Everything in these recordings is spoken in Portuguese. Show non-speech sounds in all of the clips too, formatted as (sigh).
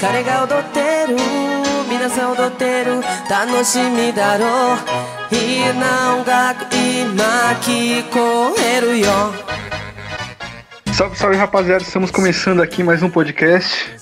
彼女踊ってる彼が踊ってる皆さん踊ってる楽しみだろういいな音楽今聞こえるよ Salve, salve rapaziada, estamos começando aqui mais um podcast.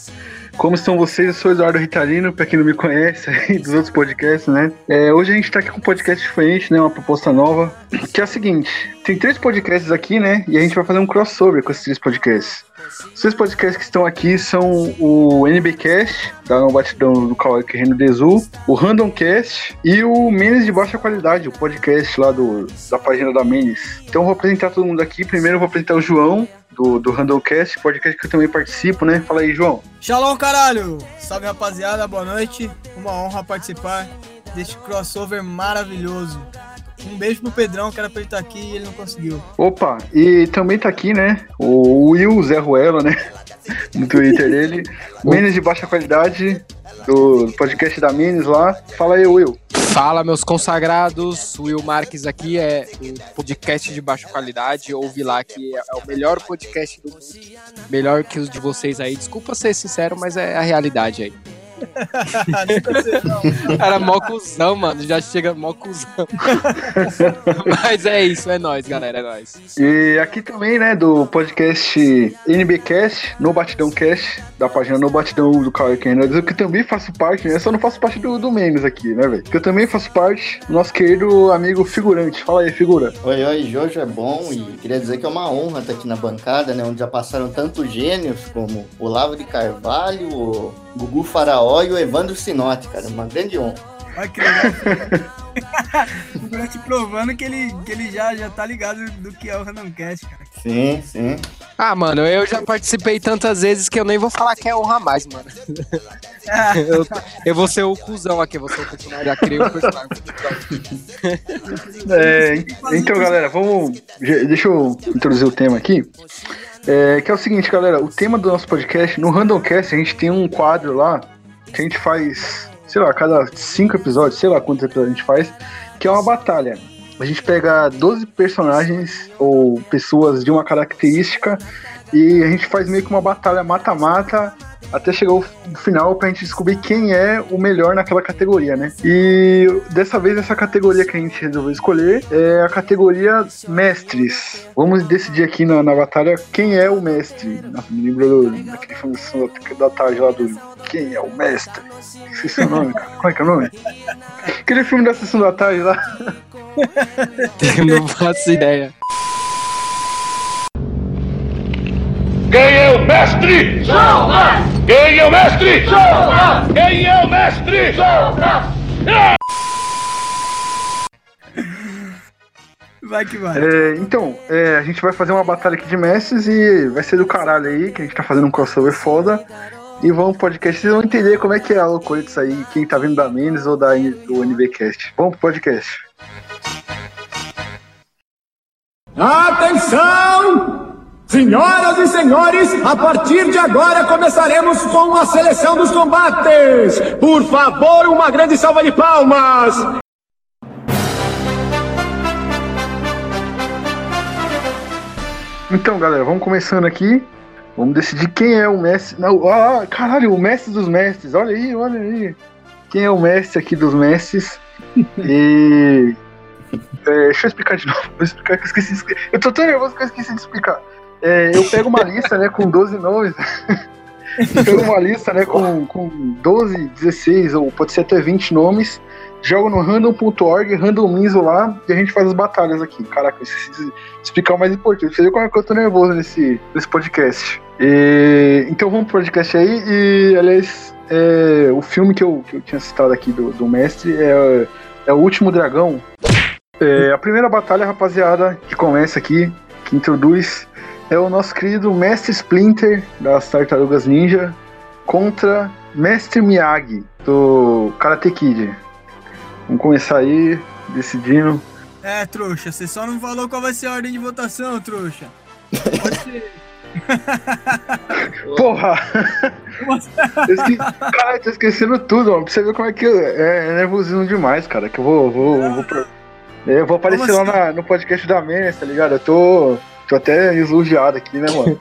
Como estão vocês? Eu sou Eduardo Ritalino, pra quem não me conhece (laughs) aí dos outros podcasts, né? É, hoje a gente tá aqui com um podcast diferente, né? Uma proposta nova, que é a seguinte: tem três podcasts aqui, né? E a gente vai fazer um crossover com esses três podcasts. Os três podcasts que estão aqui são o NBcast, da No Batidão do Kawaki Reino Dezu, o Randomcast e o Menes de Baixa Qualidade, o podcast lá do, da página da Menes. Então eu vou apresentar todo mundo aqui. Primeiro eu vou apresentar o João, do, do Randomcast, podcast que eu também participo, né? Fala aí, João. Shalom, caralho! Salve, rapaziada, boa noite. Uma honra participar deste crossover maravilhoso. Um beijo pro Pedrão, que era pra ele estar aqui e ele não conseguiu. Opa, e também tá aqui, né? O Will Zé Ruela, né? (laughs) No Twitter dele. Menes de baixa qualidade, do podcast da Menes lá. Fala aí, Will. Fala, meus consagrados. Will Marques aqui é um podcast de baixa qualidade. Ouvi lá que é o melhor podcast do mundo. Melhor que os de vocês aí. Desculpa ser sincero, mas é a realidade aí. (laughs) Era mó cuzão, mano. Já chega mó cuzão. (laughs) Mas é isso, é nóis, galera. É nóis. E aqui também, né, do podcast NBcast, No Batidão Cast, da página No Batidão do Caio Kennedy, que também faço parte, né? Só não faço parte do, do Memes aqui, né, velho? Que eu também faço parte do nosso querido amigo figurante. Fala aí, figura. Oi, oi, Jojo é bom e queria dizer que é uma honra estar aqui na bancada, né? Onde já passaram tantos gênios como Olavo de Carvalho, o Gugu Faraó e o Evandro Sinotti, cara. Uma grande honra. Olha que legal. (laughs) o Grant provando que ele, que ele já, já tá ligado do que é o Randomcast, cara. Sim, sim. Ah, mano, eu já participei tantas vezes que eu nem vou falar que é honra mais, mano. (laughs) eu, eu vou ser o cuzão aqui, eu vou ser o personagem, já criei o personagem. É, então, galera, vamos. Deixa eu introduzir o tema aqui. É, que é o seguinte, galera, o tema do nosso podcast, no Randomcast, a gente tem um quadro lá que a gente faz, sei lá, cada cinco episódios, sei lá quantos episódios a gente faz, que é uma batalha. A gente pega 12 personagens ou pessoas de uma característica e a gente faz meio que uma batalha mata-mata até chegar o final pra gente descobrir quem é o melhor naquela categoria, né? E dessa vez essa categoria que a gente resolveu escolher é a categoria mestres. Vamos decidir aqui na, na batalha quem é o mestre. Nossa, me daquele filme da tarde lá do Quem é o mestre? Esqueci o nome, cara. Como é que é o nome? Aquele filme da sessão da tarde lá. Eu (laughs) não faço ideia. Quem é o mestre? Sou nós! Quem é o mestre? Sou nós! Quem é o mestre? Sou nós! Vai que vai. É, então, é, a gente vai fazer uma batalha aqui de mestres e vai ser do caralho aí, que a gente tá fazendo um crossover foda. E vamos pro podcast, vocês vão entender como é que é a loucura disso aí, quem tá vindo da Menes ou da, do NBcast. Vamos pro podcast. Atenção! Senhoras e senhores, a partir de agora começaremos com a seleção dos combates. Por favor, uma grande salva de palmas. Então, galera, vamos começando aqui. Vamos decidir quem é o mestre. Não, ah, caralho, o mestre dos mestres. Olha aí, olha aí. Quem é o mestre aqui dos mestres? E. É, deixa eu explicar de (laughs) novo. Vou explicar que eu esqueci. Eu tô tão nervoso que eu esqueci de explicar. É, eu pego uma lista, né, com 12 nomes. (laughs) eu pego uma lista, né, com, com 12, 16, ou pode ser até 20 nomes. Jogo no random.org, randomizo lá e a gente faz as batalhas aqui. Caraca, eu esqueci de explicar o mais importante. Você viu como é que eu tô nervoso nesse, nesse podcast. E, então vamos pro podcast aí. E, aliás, é, o filme que eu, que eu tinha citado aqui do, do mestre é, é O Último Dragão. É, a primeira batalha, rapaziada, que começa aqui, que introduz, é o nosso querido Mestre Splinter das Tartarugas Ninja contra Mestre Miyagi do Karate Kid. Vamos começar aí, decidindo. É, trouxa, você só não falou qual vai ser a ordem de votação, trouxa. (laughs) Pode ser. Porra! Esque... Cara, tô esquecendo tudo, mano. Pra você ver como é que eu... é, é nervosismo demais, cara. Que eu vou. vou, vou pro- Eu vou aparecer lá assim? na- no podcast da Menes, tá ligado? Eu tô. Tô até lisonjeado aqui, né, mano?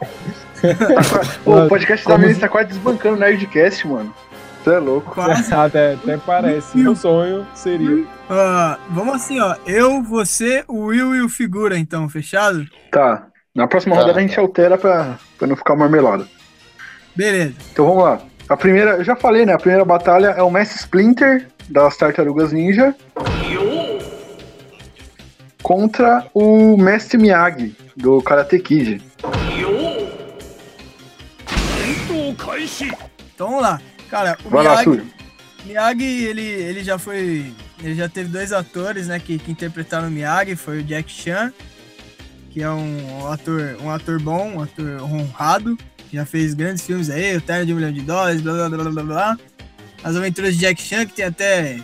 (laughs) Pô, o podcast da Menina tá quase desbancando o Nerdcast, mano. Você é louco. Quase. (laughs) até, até parece. Meu sonho seria. Ah, vamos assim, ó. Eu, você, o Will e o Figura, então, fechado? Tá. Na próxima Tá. rodada a gente altera pra, pra não ficar marmelada. Beleza. Então vamos lá. A primeira, eu já falei, né? A primeira batalha é o Mestre Splinter das Tartarugas Ninja contra o Mestre Miyagi do Karate Kid. Então vamos lá. Cara, o Vai lá, Miyagi, Túlio. Miyagi, ele, ele já foi. Ele já teve dois atores, né, que, que interpretaram o Miyagi, foi o Jack Chan, que é um ator, um ator bom, um ator honrado, já fez grandes filmes aí, o Terno de um Milhão de Dólares, blá blá blá blá blá. As aventuras de Jack Chan, que tem até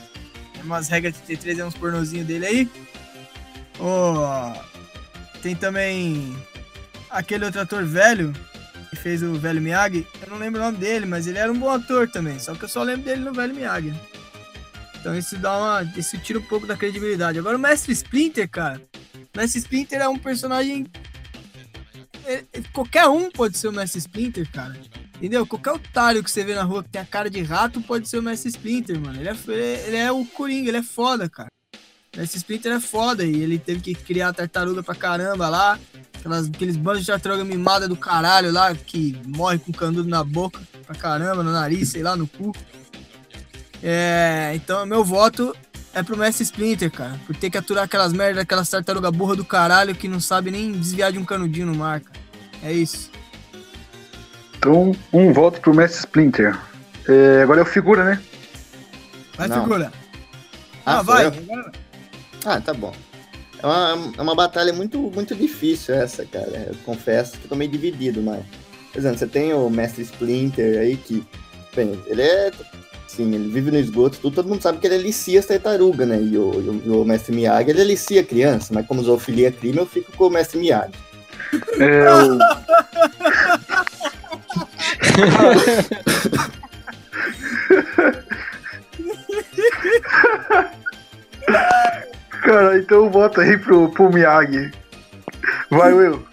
umas regras de 33 é uns pornozinhos dele aí. Ó, tem também aquele outro ator velho, que fez o velho Miyagi, eu não lembro o nome dele, mas ele era um bom ator também, só que eu só lembro dele no velho Miyagi. né? Então isso dá uma. Isso tira um pouco da credibilidade. Agora o Mestre Splinter, cara. O Mestre Splinter é um personagem. é- é- qualquer um pode ser o Mestre Splinter, cara. Entendeu? Qualquer otário que você vê na rua que tem a cara de rato pode ser o Mestre Splinter, mano. Ele é, ele é o Coringa, ele é foda, cara. Mestre Splinter é foda e ele teve que criar tartaruga pra caramba lá. Aquelas, aqueles bandos de tartaruga mimada do caralho lá, que morre com canudo na boca pra caramba, no nariz, sei lá, no cu. É, então meu voto é pro Mestre Splinter, cara. Por ter que aturar aquelas merdas, aquelas tartaruga burra do caralho que não sabe nem desviar de um canudinho no mar, cara. É isso. Então, um voto pro Mestre Splinter. É, agora é o figura, né? Vai, Não. figura. Ah, Ah, vai. eu? Ah, tá bom. É uma, é uma batalha muito, muito difícil essa, cara. Eu confesso que eu tô meio dividido, mas. Por exemplo, você tem o Mestre Splinter aí que. Bem, ele é. Sim, ele vive no esgoto, tudo, todo mundo sabe que ele alicia as tartarugas, né? E o, o- o Mestre Miyagi, ele alicia a criança, mas como zoofilia é crime, eu fico com o Mestre Miyagi. É o. (laughs) (laughs) (laughs) Cara, então vota aí pro, pro Miyagi. Vai, Will.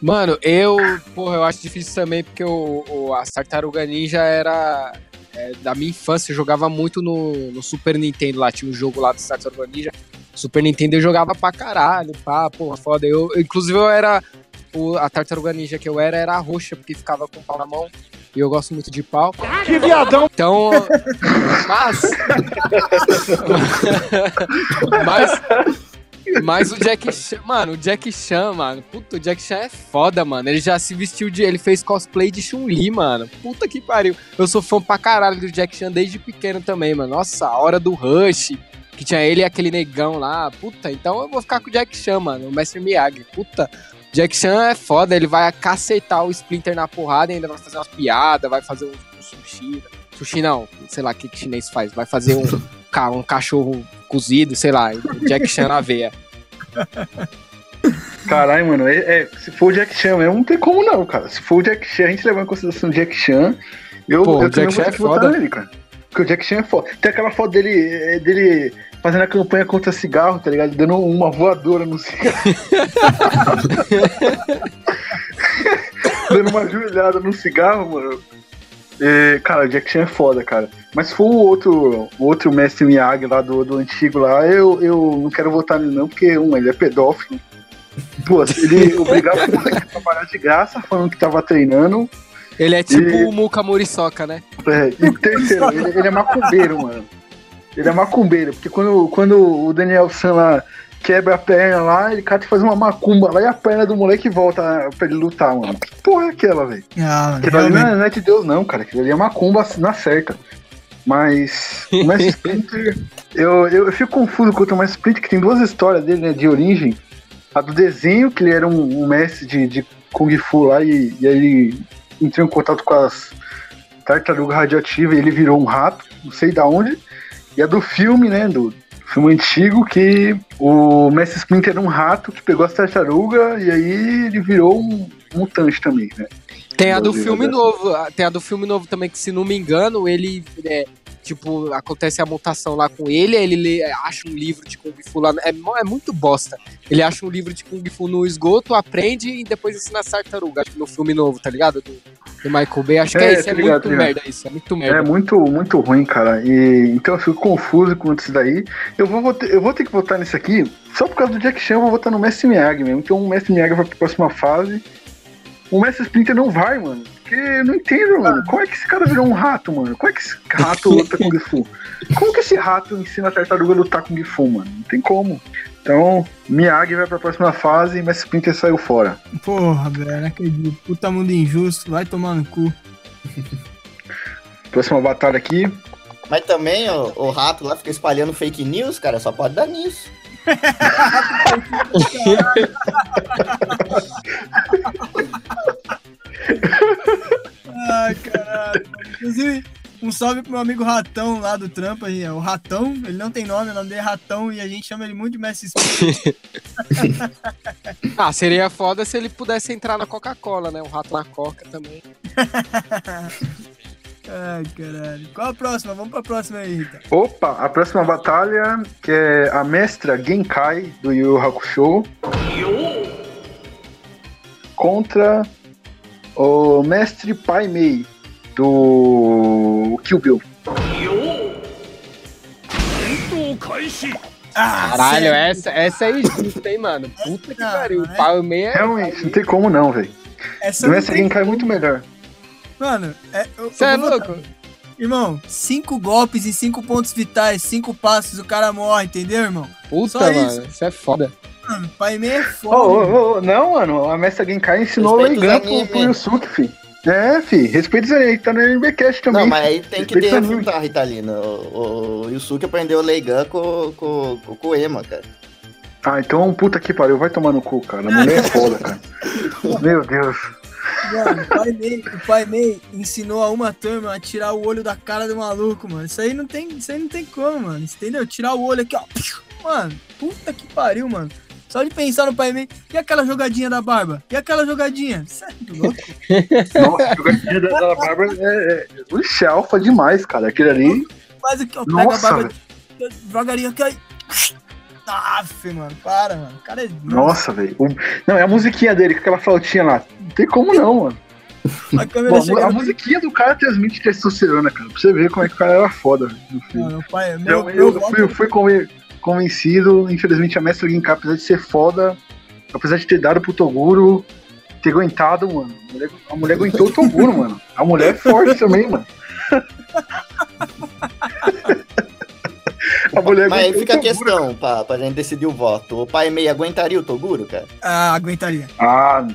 Mano, eu, porra, eu acho difícil também, porque o, o, a Tartaruga Ninja era é, da minha infância, eu jogava muito no, no Super Nintendo lá, tinha um jogo lá do Tartaruga Ninja. Super Nintendo eu jogava pra caralho, pá, porra, foda. Eu, inclusive eu era, o- a Tartaruga Ninja que eu era, era a roxa, porque ficava com pau na mão. E eu gosto muito de pau. Que viadão! Então, mas. (laughs) mas. Mas o Jack Chan, mano, o Jack Chan, mano, puta, o Jack Chan é foda, mano. Ele já se vestiu de. Ele fez cosplay de Chun-Li, mano. Puta que pariu. Eu sou fã pra caralho do Jack Chan desde pequeno também, mano. Nossa, a hora do Rush, que tinha ele e aquele negão lá. Puta, então eu vou ficar com o Jack Chan, mano, o Mestre Miyagi. Puta. Jack Chan é foda, ele vai cacetar o Splinter na porrada e ainda vai fazer umas piadas, vai fazer um, um sushi. Sushi não, sei lá o que, que chinês faz. Vai fazer um, (laughs) ca- um cachorro cozido, sei lá, Jack Chan na veia. (laughs) Caralho, mano, é, é, se for o Jack Chan mesmo, não tem como não, cara. Se for o Jack Chan, a gente levar em consideração o Jack Chan, eu, Pô, eu o Jack vou Chan é foda. nele, cara. Porque o Jack Chan é foda. Tem aquela foto dele, é, dele fazendo a campanha contra cigarro, tá ligado? Dando uma voadora no cigarro. (laughs) Dando uma joelhada no cigarro, mano. É, cara, o Jack Chan é foda, cara. Mas se for o outro, o outro mestre Miyagi lá do, do antigo lá, eu, eu não quero votar nele não, porque, um, ele é pedófilo. Duas, ele (laughs) obrigava o moleque a trabalhar de graça, falando que tava treinando. Ele é tipo E- o Muka Muriçoca, né? É, e terceiro, ele, ele é macumbeiro, mano. Ele é macumbeiro, porque quando, quando o Daniel San lá quebra a perna lá, ele cata e faz uma macumba lá e a perna do moleque volta pra ele lutar, mano. Que porra é aquela, velho? Ah, Aquilo ali não realmente. é, não é de Deus, não, cara. Aquilo ali é macumba na certa. Mas o Mestre (laughs) Splinter, eu, eu, eu fico confuso com o Mestre Splinter, que tem duas histórias dele, né, de origem. A do desenho, que ele era um, um mestre de, de Kung Fu lá, e, e aí ele entrou em contato com as tartarugas radioativas e ele virou um rato, não sei da onde. E a do filme, né, do filme antigo, que o Mestre Splinter era um rato que pegou as tartarugas e aí ele virou um mutante também, né? Tem a do filme né? novo, tem a do filme novo também, que se não me engano, ele é, tipo, acontece a mutação lá com ele, aí ele lê- acha um livro de Kung Fu lá. É, é muito bosta. Ele acha um livro de Kung Fu no esgoto, aprende e depois ensina as tartarugas. Acho que no filme novo, tá ligado? Do, do Michael Bay. Acho que É, é isso. tá É ligado, muito tá ligado. merda isso. É muito É merda. muito, muito ruim, cara. E, então eu fico confuso com isso daí. Eu vou, eu vou ter que votar nisso aqui. Só por causa do Jack Chan, eu vou votar no Mestre Miyagi mesmo. Então o Mestre Miyagi vai pra próxima fase. O Mestre Splinter não vai, mano. Porque eu não entendo, mano. Como é que esse cara virou um rato, mano? Como é que esse rato luta com Gifu? Como que esse rato ensina a tartaruga a lutar com Gifu, mano? Não tem como. Então, Miyagi vai pra próxima fase e Mestre Splinter saiu fora. Porra, velho, não acredito. Puta mundo injusto, vai tomar no cu. Próxima batalha aqui. Mas também o, o rato lá fica espalhando fake news, cara, só pode dar nisso. (laughs) (laughs) (laughs) Ai, caralho. Inclusive, um salve pro meu amigo Ratão lá do Trampa. aí, é O Ratão, ele não tem nome, o nome dele é Ratão e a gente chama ele muito de Messi. (laughs) Ah, seria foda se ele pudesse entrar na Coca-Cola, né? Um rato na Coca também. (laughs) Ai, caralho. Qual a próxima? Vamos pra próxima aí, Rita. Opa, a próxima batalha, que é a mestra Genkai do Yu Yu Hakusho contra o mestre Pai Mei do Kill Bill. Ah, Caralho, sério? essa, essa é injusta, hein, mano? Puta que pariu. né? O pau meio é. Realmente, não tem como não, velho. Essa mestre tem- Genkai é muito melhor. Mano, é, eu, Você eu é louco? Irmão, cinco golpes em cinco pontos vitais, cinco passos, o cara morre, entendeu, irmão? Puta, Só mano. isso. Isso é foda. Mano, Pai Mei é foda. ô, irmão. ô, não, mano, a mestra Genkai ensinou o Respeita Leigan pro, pro Yusuke, fi. É, fi, respeita isso aí, tá no NBcast também. Não, mas aí tem que anime. refutar, Ritalina. O, o Yusuke aprendeu o Leigan com, com, com o Koema, cara. Ah, então puta que pariu, vai tomar no cu, cara. A mulher é foda, cara. (laughs) Meu Deus. Mano, o Pai Mei, o Pai Mei ensinou a uma turma a tirar o olho da cara do maluco, mano. Isso aí não tem, isso aí não tem como, mano. Entendeu? Tirar o olho aqui, ó. Mano, puta que pariu, mano. Só de pensar no Pai Mei. E aquela jogadinha da barba? E aquela jogadinha? É louco? (laughs) Nossa, a jogadinha da, da Bárbara é, é, Ixi, é alfa demais, cara. Aquele ali. Faz aqui, ó. Pega a barba devagarinho aqui, ó. e- Aff, mano, para, mano. O cara é. Nossa, velho. O- Não, é a musiquinha dele, com aquela flautinha lá. Não tem como não, mano. A câmera Bom, a musiquinha do cara transmite testosterona, cara. Pra você ver como é que o cara era foda no filme. Mano, o pai, meu, Eu, meu eu voto- fui, fui conven- convencido, infelizmente, a mestra Ginkar, apesar de ser foda, apesar de ter dado pro Toguro, ter aguentado, mano. A mulher, a mulher aguentou o Toguro, mano. A mulher é forte também, mano. A mulher Mas aí fica a questão pra, pra gente decidir o voto. O pai meio aguentaria o Toguro, cara? Ah, aguentaria. Ah,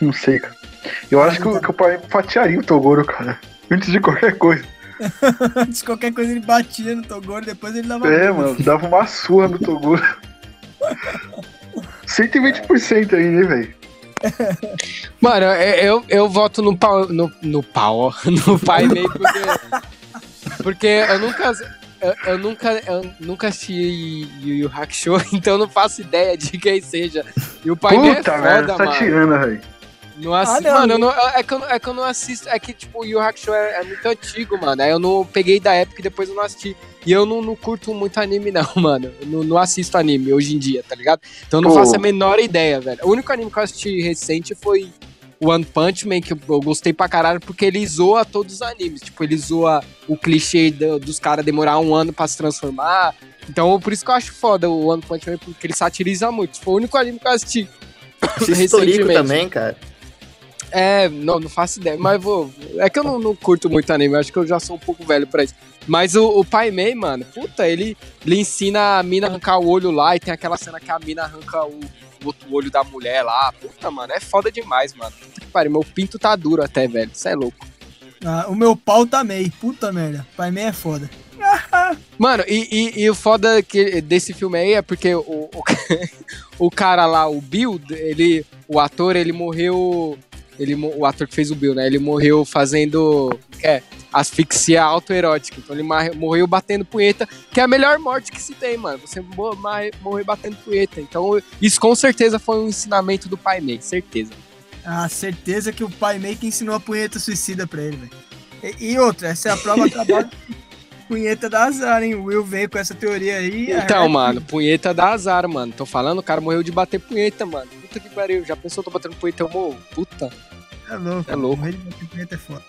não sei, cara. Eu acho que, o- que o pai fatiaria o Toguro, cara. Antes de qualquer coisa. (laughs) Antes de qualquer coisa ele batia no Toguro, depois ele dava. É, mano, dava uma surra no Toguro. (laughs) 120% aí, né, velho? Mano, eu, eu, eu voto no pau. No, no pau, ó. (laughs) No pai meio porque. Porque eu nunca. Eu, eu nunca, eu nunca assisti Yu Yu Hakusho, então eu não faço ideia de quem seja. E o pai meio é Puta foda, merda, tá mano. tirando, velho. Não assisto, Ah, não. mano, eu não- é, que eu, não- é que eu não assisto. É que, tipo, o Yu Hakusho é, é muito antigo, mano. Aí eu não peguei da época e depois eu não assisti. E eu não, não curto muito anime, não, (laughs) mano. Eu não, não assisto anime hoje em dia, tá ligado? Então eu não Pô. faço a menor ideia, velho. O único anime que eu assisti recente foi One Punch Man, que eu, eu gostei pra caralho, porque ele zoa todos os animes. Tipo, ele zoa o clichê do- dos caras demorar um ano pra se transformar. Então, por isso que eu acho foda o One Punch Man, porque ele satiriza muito. Foi o único anime que eu assisti. Historico também, cara. É, não, não faço ideia, mas vou. É que eu não, não curto muito anime, acho que eu já sou um pouco velho pra isso. Mas o, o Pai Mei, mano, puta, ele, ele ensina a mina a arrancar o olho lá e tem aquela cena que a mina arranca o, o outro olho da mulher lá. Puta, mano, é foda demais, mano. Puta que pariu, meu pinto tá duro até, velho. Isso é louco. Ah, o meu pau tá meio. Puta merda. Pai Mei é foda. (laughs) Mano, e, e, e o foda que, desse filme aí é porque o, o, (laughs) o cara lá, o Bill, ele, o ator, ele morreu. Ele, o ator que fez o Bill, né? Ele morreu fazendo é, asfixia autoerótica. Então ele morreu batendo punheta, que é a melhor morte que se tem, mano. Você morrer batendo punheta. Então isso com certeza foi um ensinamento do Pai Mei, certeza. Ah, certeza que o pai meio que ensinou a punheta suicida pra ele, velho. E, e outra, essa é a prova cabal. (laughs) punheta dá azar, hein? O Will veio com essa teoria aí. Então, a- mano, punheta dá azar, mano. Tô falando, o cara morreu de bater punheta, mano. Puta que pariu. Já pensou, tô batendo punheta, eu morro. Puta. É louco. É louco. Morrer de bater punheta é foda.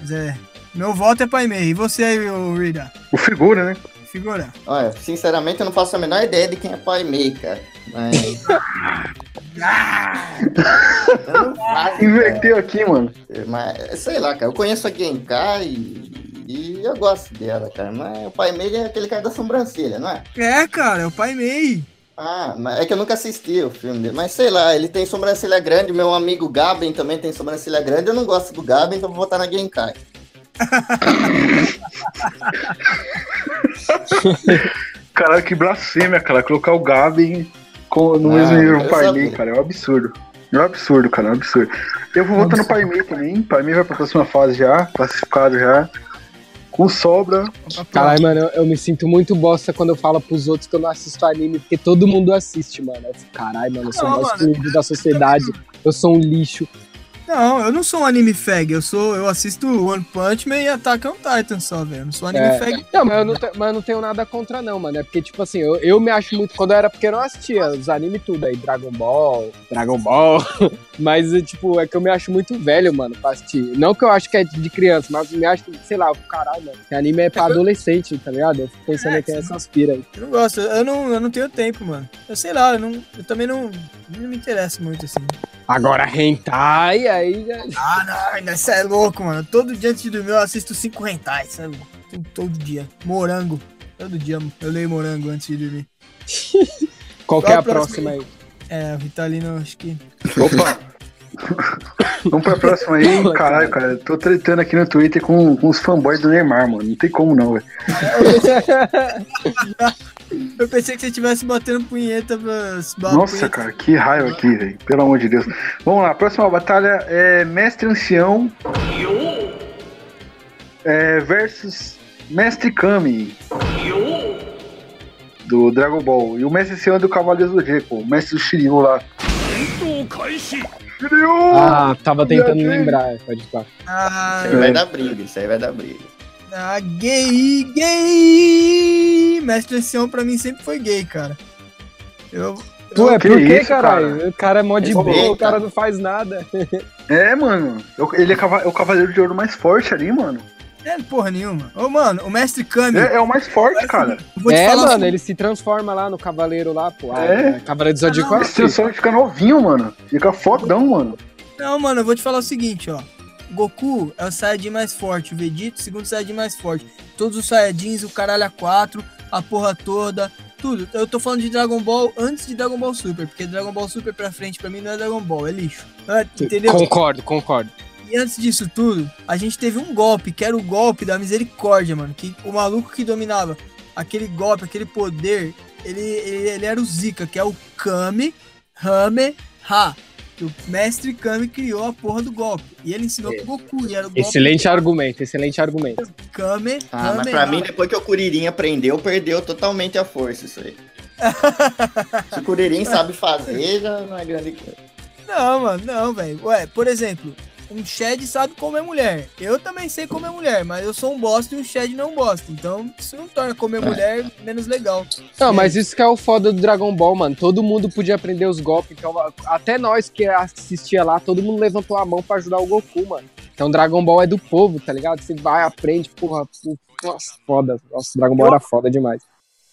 Mas é. Meu voto é Pai Mei. E você aí, ô Rida? O figura, né? Figura. Olha, sinceramente eu não faço a menor ideia de quem é Pai Mei, cara. Mas. (laughs) eu não faço, Inverteu aqui, mano. Mas, sei lá, cara, eu conheço a Genkai e, e eu gosto dela, cara. Mas o Pai Mei é aquele cara da sobrancelha, não é? É, cara, é o Pai Mei. Ah, é que eu nunca assisti o filme dele. Mas sei lá, ele tem sobrancelha grande, meu amigo Gaben também tem sobrancelha grande. Eu não gosto do Gaben, então vou votar na Genkai. (laughs) Caralho, que blasfêmia, cara. Colocar o Gabi com- no Ah, mesmo nível do. Mei, cara. É um absurdo. É um absurdo, cara. É um absurdo. Eu vou votar no Pai Mei também. Pai Mei vai pra próxima fase já. Classificado já. Com sobra. Caralho, mano, eu, eu me sinto muito bosta quando eu falo pros outros que eu não assisto anime, porque todo mundo assiste, mano. Caralho, mano, eu sou o Não, mais mano. da sociedade. Eu sou um lixo. Não, eu não sou um anime fag. Eu sou. Eu assisto One Punch Man e Attack on Titan só, velho. Eu não sou anime É. fag. Não, mas eu não, te- mas eu não tenho nada contra, não, mano. É porque, tipo assim, eu, eu me acho muito. Quando eu era pequeno, eu assistia os animes tudo aí, Dragon Ball, Dragon Ball. (laughs) Mas, é, tipo, é que eu me acho muito velho, mano, pra assistir. Não que eu acho que é de criança, mas eu me acho, sei lá, caralho, mano. Que anime é pra adolescente, tá ligado? Eu fico pensando É, que tem sim. essas pira aí. Eu não gosto. Eu não, eu não tenho tempo, mano. Eu sei lá, eu, não, eu também não, não me interesso muito assim. Agora, hentai, aí já. Ah, não, isso é louco, mano. Todo dia antes de dormir eu assisto cinco rentais, sabe? Todo dia. Morango. Todo dia eu leio morango antes de dormir. (laughs) Qual que é a próxima próxima aí? É, o Ritalino, acho que. Opa! (laughs) Vamos pra próxima aí. Caralho, cara. Tô tretando aqui no Twitter com, com os fanboys do Neymar, mano. Não tem como não, velho. (laughs) Eu pensei que você estivesse batendo punheta pra. Nossa, cara, que raiva aqui, velho. Pelo amor de Deus. Vamos lá, a próxima batalha é Mestre Ancião é, versus Mestre Kami do Dragon Ball. E o Mestre é do Cavaleiro do Zodíaco, o Mestre Shiryu lá. Shiryu! Ah, tava tentando lembrar, pode falar. Ah, Isso aí vai dar briga, isso aí vai dar briga. ah, gay, gay! Mestre Ancião pra mim sempre foi gay, cara. Eu. Ué, Que por que, caralho? cara? O cara é mó de boa, o cara não faz nada. (laughs) É, mano. Eu- Ele é, cava- é o Cavaleiro de Ouro mais forte ali, mano. É porra nenhuma. Ô, mano, o Mestre Kami. É, é o mais forte, cara. eu vou te é, falar mano, ele se transforma lá no cavaleiro lá, pô. Ah, É. é. Cavaleiro do Zodíaco é Esse assim. fica novinho, mano. Fica fodão, mano. Não, mano, eu vou te falar o seguinte, ó. Goku é o Saiyajin mais forte, o Vegeta, o segundo Saiyajin mais forte. Todos os Saiyajins, o caralho a 4, a porra toda, tudo. Eu tô falando de Dragon Ball antes de Dragon Ball Super, porque Dragon Ball Super pra frente pra mim não é Dragon Ball, é lixo. É, entendeu? Concordo, concordo. E antes disso tudo, a gente teve um golpe, que era o golpe da misericórdia, mano. Que o maluco que dominava aquele golpe, aquele poder, ele, ele, ele era o Zika, que é o Kame Hame Ha. Que o mestre Kami criou a porra do golpe. E ele ensinou pro Goku. E era o golpe Excelente argumento, excelente argumento. Kame Ah, mas Hame pra Ha. mim, depois que o Kuririn aprendeu, perdeu totalmente a força isso aí. (laughs) Se o Kuririn sabe fazer, já não é grande coisa. Não, mano, não, velho. Ué, por exemplo, um Shed sabe comer mulher. Eu também sei comer mulher, mas eu sou um bosta e um Shed não é bosta. Então, isso não torna comer mulher menos legal. Não, mas isso que é o foda do Dragon Ball, mano. Todo mundo podia aprender os golpes. Então, até nós que assistia lá, todo mundo levantou a mão pra ajudar o Goku, mano. Então, Dragon Ball é do povo, tá ligado? Você vai, aprende, porra. porra nossa, foda. Nossa, Dragon Ball era foda demais.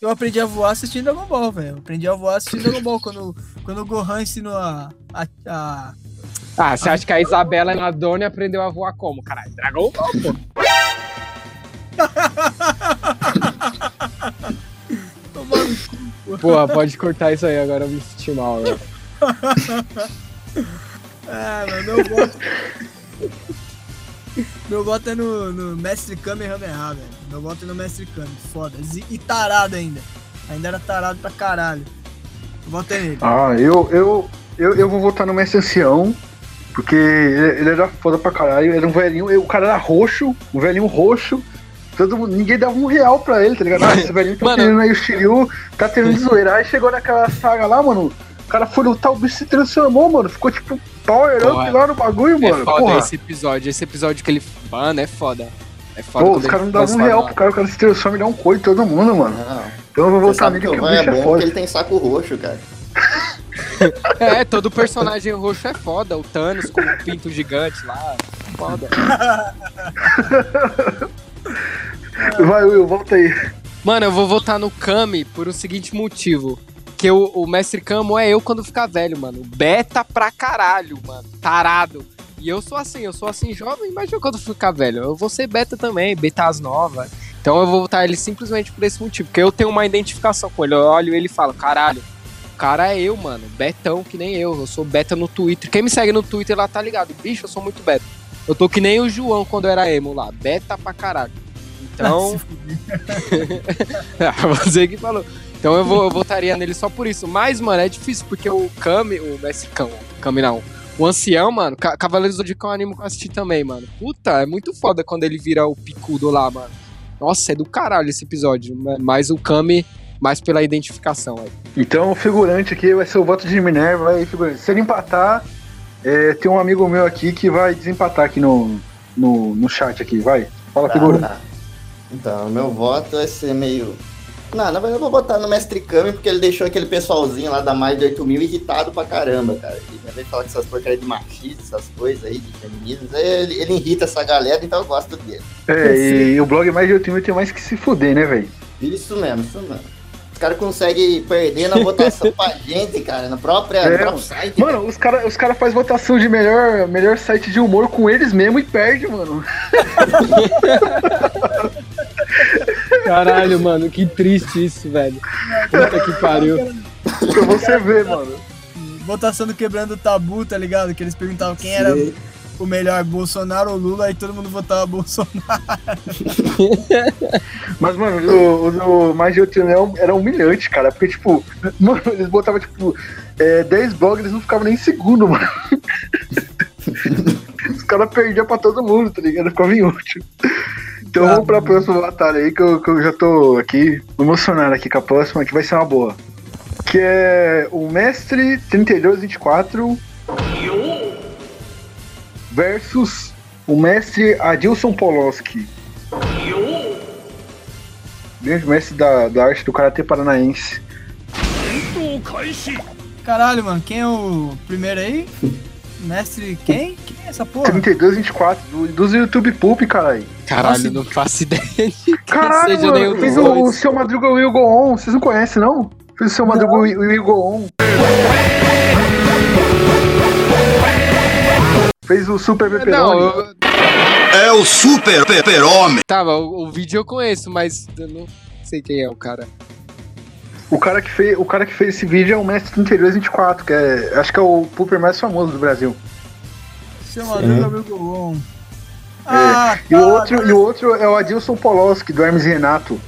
Eu aprendi a voar assistindo Dragon Ball, velho. Eu Aprendi a voar assistindo Dragon Ball. Quando, quando o Gohan ensinou a. a, a... Ah, você acha que a Isabela Nadone aprendeu a voar como? Caralho, Dragon Ball, pô. (laughs) Porra, pode cortar isso aí agora, eu me senti mal, velho. (laughs) Ah, mano, meu voto. meu voto é no, no Mestre Kamehameha, velho. Meu voto é no Mestre Kame. Foda. Zi- E tarado ainda. Ainda era tarado pra caralho. Voto é nele. Ah, eu, eu, eu, eu vou votar no Mestre Ancião. Porque ele, ele era foda pra caralho. Ele era um velhinho. O cara era roxo, um velhinho roxo. Todo mundo, ninguém dava um real pra ele, tá ligado? Ah, esse velhinho tá Mano. tendo aí o Shiryu, tá tendo de zoeira. Aí chegou naquela saga lá, mano. O cara foi lutar, o bicho se transformou, mano. Ficou tipo power up Porra. lá no bagulho, É mano. foda Porra. esse episódio. Esse episódio que ele. Mano, é foda. É foda Pô, os caras não davam um real pro cara, o cara se transforma e dá um coito em todo mundo, mano. Não. Então eu vou sabe nele que o o Van é bicho bom é porque foda. ele tem saco roxo, cara. É, todo personagem roxo é foda. O Thanos com o pinto gigante lá. Foda. Vai, Will, volta aí. Mano, eu vou votar no Kami por o seguinte motivo. Que o, o Mestre Kamo é eu quando ficar velho, mano. Beta pra caralho, mano. Tarado. E eu sou assim, eu sou assim jovem, imagina quando ficar velho. Eu vou ser beta também, betas novas. Então eu vou votar ele simplesmente por esse motivo. Porque eu tenho uma identificação com ele. Eu olho ele e falo, caralho, cara é eu, mano. Betão que nem eu. Eu sou beta no Twitter. Quem me segue no Twitter lá tá ligado. Bicho, eu sou muito beta. Eu tô que nem o João quando era emo lá. Beta pra caralho. Então. (laughs) Ah, (laughs) Você que falou. Então eu, vou, eu votaria nele só por isso. Mas, mano, é difícil, porque o Kami, o Messicão, Kami não. O ancião, mano, Ca- Cavaleiros do Zodíaco é um anime que eu assisti também, mano. Puta, é muito foda quando ele vira o picudo lá, mano. Nossa, é do caralho esse episódio. ma- Mas o Kami, mais pela identificação aí. Então o figurante aqui vai ser o voto de Minerva. Aí, figurante. Se ele empatar, é, tem um amigo meu aqui que vai desempatar aqui no, no, no chat aqui, vai. Fala, Tá, figurante. tá. Então, meu voto vai ser meio. Não, na verdade eu vou botar no Mestre Kami porque ele deixou aquele pessoalzinho lá da mais de 8 mil irritado pra caramba, cara. Ele vem falar com essas porcarias de machista, essas coisas aí, de feminismo. aí Ele, ele irrita essa galera, então eu gosto dele. É, e, o blog mais de 8 mil tem mais que se fuder, né, velho? Isso mesmo, isso mesmo. Os caras conseguem perder na (laughs) votação pra gente, cara, no próprio, É, no próprio site. Mano, os caras os cara fazem votação de melhor, melhor site de humor com eles mesmo e perde, mano. (laughs) Caralho, mano, que triste isso, velho. Puta que pariu. Pra você ver, mano. Votação do Quebrando o Tabu, tá ligado? Que eles perguntavam quem era Sim. O melhor, Bolsonaro ou Lula, aí todo mundo votava Bolsonaro. (laughs) Mas, mano, o, o mais de 8 mil era humilhante, cara. Porque, tipo, mano, eles botavam, tipo, é, 10 blogs, eles não ficavam nem em segundo, mano. (laughs) Os caras perdiam pra todo mundo, tá ligado? Ficava inútil. Então vamos pra próxima batalha aí, que eu, que eu já tô aqui emocionado aqui com a próxima, que vai ser uma boa. Que é o Mestre 3224 versus o Mestre Adilson Poloski. Grande mestre da, da arte do Karatê Paranaense. Caralho, mano, quem é o primeiro aí? Mestre quem? Quem é essa porra? 3224, do, dos YouTube Poop, caralho. Caralho, Nossa. não faço ideia (laughs) Caralho, mano, fez o, o seu Madruga Will Go On. Vocês não conhecem, não? Fez o seu Madruga Will Go On. Fez o Super Não, Pepperoni. eu, É o super super-homem. tava, o, o vídeo eu conheço, mas eu não sei quem é o cara. O, cara que fez, o cara que fez esse vídeo é o Mestre 3224, que é, acho que é o Pooper mais famoso do Brasil. Seu Madruga meu Golon. Ah, E o, tá, outro, e o outro é o Adilson Poloski, do Hermes Renato.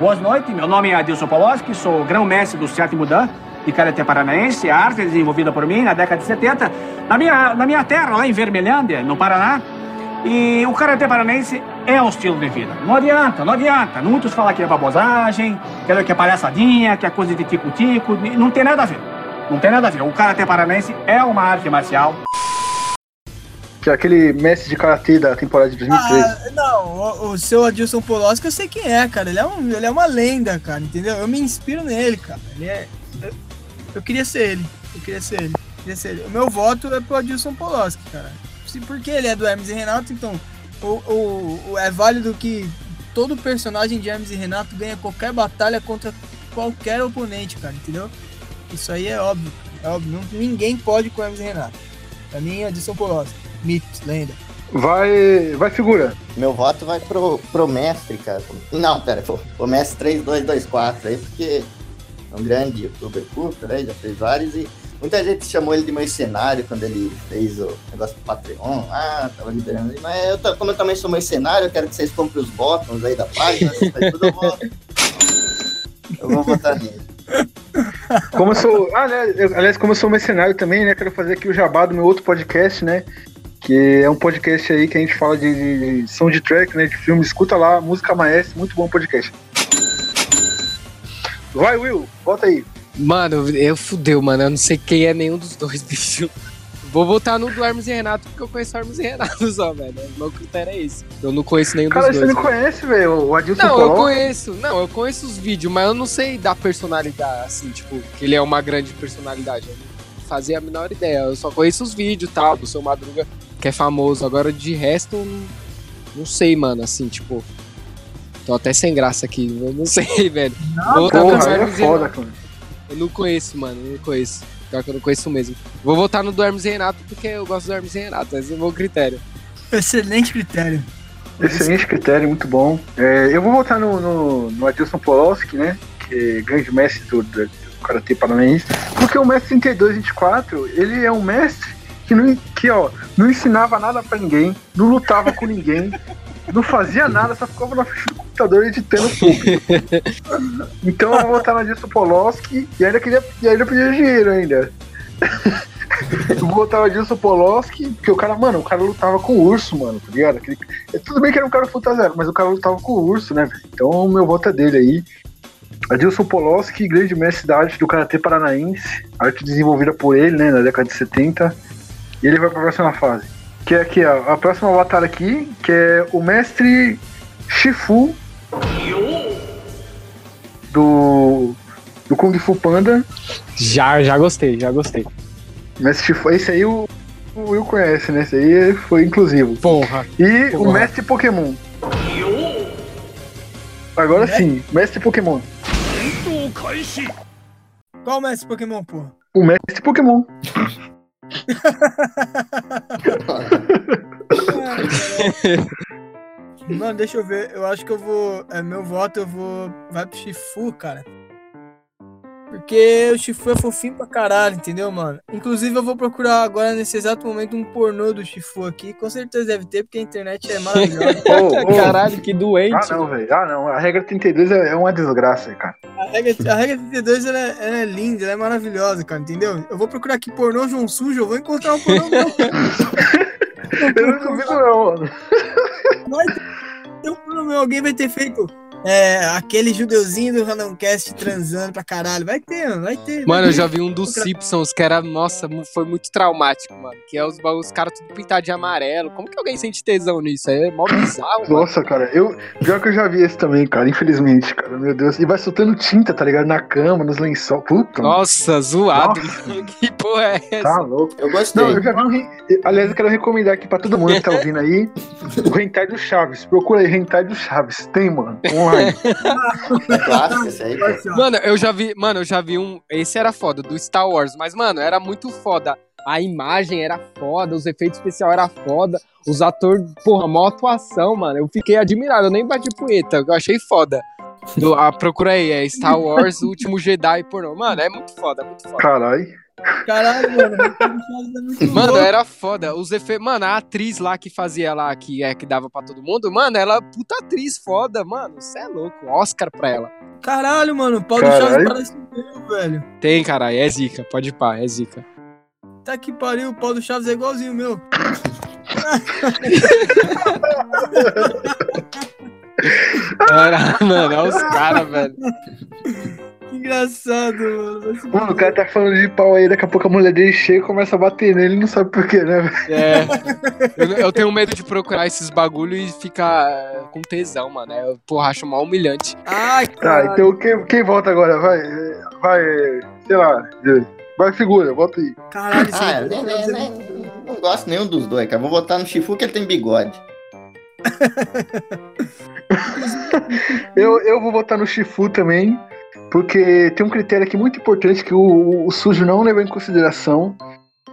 Boa noite, meu nome é Adilson Poloski, sou grão-mestre do sétimo Dan de Karatê Paranaense, a arte desenvolvida por mim na década de 70, na minha, na minha terra, lá em Vermelhândia, no Paraná. E o Karatê Paranaense é um estilo de vida. Não adianta, não adianta. Muitos falam que é babosagem, que é, que é palhaçadinha, que é coisa de tico-tico, não tem nada a ver. Não tem nada a ver. O Karatê Paranaense é uma arte marcial. Que é aquele mestre de karatê da temporada de 2013. Ah, não, o, o seu Adilson Poloski eu sei quem é, cara. Ele é, um, ele é uma lenda, cara, entendeu? Eu me inspiro nele, cara. Ele é. Eu, queria ser ele. Eu queria ser ele. Eu queria ser ele. O meu voto é pro Adilson Poloski, cara. Se, porque ele é do Hermes e Renato, então o, o, o- é válido que todo personagem de Hermes e Renato ganha qualquer batalha contra qualquer oponente, cara, entendeu? Isso aí é óbvio. É óbvio. Não- ninguém pode com Hermes e Renato. Pra mim, é Adilson Poloski. Mito, lenda. Vai, vai figura. Meu voto vai pro, pro mestre, cara. Não, pera, pro, pro mestre 3224 aí, porque é um grande youtuber curto, né? Já fez vários e muita gente chamou ele de mercenário quando ele fez o negócio do Patreon. Ah, tava liberando. Mas eu, como eu também sou mercenário, eu quero que vocês comprem os botões aí da página, tudo, eu vou. Votar nele. Como eu sou. Ah, né, eu- aliás, como eu sou mercenário também, né? Quero fazer aqui o jabá do meu outro podcast, né? Que é um podcast aí que a gente fala de, de soundtrack, né? De filme. Escuta lá, Música Maestra, muito bom podcast. Vai, Will, volta aí. Mano, eu fudeu, mano. Eu não sei quem é nenhum dos dois, (laughs) bicho. Vou voltar no do Hermes e Renato, porque eu conheço o Hermes e Renato (laughs) só, velho. O meu critério é esse. Eu não conheço nenhum Cara, dos você dois. não conhece, velho, o Adilson Não, eu Coló? conheço. Não, eu conheço os vídeos, mas eu não sei da personalidade, assim, tipo, que ele é uma grande personalidade. Eu não fazia a menor ideia. Eu só conheço os vídeos tal, do seu Madruga, que é famoso. Agora, de resto, eu não sei, mano, assim, tipo. Tô até sem graça aqui, eu não sei, (laughs) velho. Vou voltar no Porra, é Hermes foda, Renato. cara. Eu não conheço, mano, eu não conheço. Pior que eu não conheço mesmo. Vou votar no do Hermes e Renato, porque eu gosto do Hermes e Renato, esse é o meu critério. Excelente critério. Excelente critério, muito bom. É, eu vou voltar no, no, no Adilson Poloski, né? Que é grande mestre do, do, do Karatê Paranaense. Porque o mestre 3224, ele é um mestre que, não, que ó, não ensinava nada pra ninguém, não lutava com ninguém, não fazia nada, só ficava na frente do computador editando tudo. (laughs) Então eu no Adilson Poloski e ainda queria e ainda pedir dinheiro ainda. Eu vou botar o Adilson Poloski, porque o cara, mano, o cara lutava com o urso, mano, tá ligado? Aquele- é, Tudo bem que era um cara futa zero, mas o cara lutava com o urso, né, velho? Então o meu voto é dele aí. Adilson Poloski, grande mestre da arte do Karatê Paranaense, arte desenvolvida por ele, né, na década de 70. E ele vai pra próxima fase. Que é aqui, ó, a próxima batalha aqui, que é o mestre Shifu do, do Kung Fu Panda. Já, já gostei, já gostei. Mestre Shifu, esse aí o, o Will conhece, né? Esse aí foi inclusivo. Porra. E o Porra. mestre Pokémon. Agora sim, mestre Pokémon. Qual mestre Pokémon, porra? O mestre Pokémon. Mano, deixa eu ver. Eu acho que eu vou. É, meu voto eu vou. Vai pro Shifu, cara. Porque o Shifu é fofinho pra caralho, entendeu, mano? Inclusive, eu vou procurar agora, nesse exato momento, um pornô do Shifu aqui. Com certeza deve ter, porque a internet é maravilhosa. (laughs) Ô, ô. Caralho, que doente. Ah, não, velho. Ah, não. A regra 32 é, é uma desgraça, cara. A regra, a regra 32 ela é, ela é linda, ela é maravilhosa, cara, entendeu? Eu vou procurar aqui pornô João Sujo, eu vou encontrar um pornô meu. (laughs) Eu não duvido, não, mano. Um pornô meu, alguém vai ter feito é, aquele judeuzinho do Randomcast transando pra caralho. Vai ter, mano, vai ter. vai Mano, eu já (laughs) vi um dos Simpsons que era, nossa, foi muito traumático, mano. Que é os, os caras tudo pintado de amarelo. Como que alguém sente tesão nisso? É mó bizarro, mano. Nossa, cara, eu. Pior que eu já vi esse também, cara, infelizmente, cara. Meu Deus. E vai soltando tinta, tá ligado? Na cama, nos lençol. Puta, mano. Nossa, zoado. (laughs) que porra é essa? Tá louco. Eu gostei. Não, eu já vi um. re- Aliás, eu quero recomendar aqui pra todo mundo que tá (laughs) ouvindo aí o Hentai do Chaves. Procura aí, Hentai do Chaves. Tem, mano. Online. (laughs) Clássico esse aí, pô. Mano, eu já vi, mano, eu já vi um, esse era foda do Star Wars, mas mano, era muito foda. A imagem era foda, os efeitos especiais era foda, os atores, porra, mó atuação, mano. Eu fiquei admirado, eu nem bati punheta, eu achei foda. Do, a, procura aí, é Star Wars, o último Jedi pornô. Mano, é muito foda, é muito foda. Caralho. Caralho, mano. o Chaves é muito Mano, era foda. Os efeitos. Mano, a atriz lá que fazia lá, que é que dava pra todo mundo, mano, ela é puta atriz foda, mano. Você é louco. Oscar pra ela. Caralho, mano, o pau do Caralho. Chaves parece meu, velho. Tem, caralho, é zica, pode ir pá, é zica. Tá que pariu, o pau do Chaves é igualzinho o meu. (laughs) Era, mano, olha os caras, velho. Engraçado, mano. Mano, o cara tá falando de pau aí, daqui a pouco a mulher dele chega e começa a bater nele, ele não sabe por quê, né, velho? É. Eu, eu tenho medo de procurar esses bagulho e ficar é, com tesão, mano. É, eu, porra, acho mal humilhante. Ai, Tá, caralho. então quem, quem volta agora? Vai, vai, sei lá, vai figura, volta aí. Caralho, Ah, aí. né, né, né, não gosto nenhum dos dois, cara. Vou votar no Shifu que ele tem bigode. (laughs) (laughs) Eu, eu vou votar no Shifu também, porque tem um critério aqui muito importante que o, o Sujo não levou em consideração,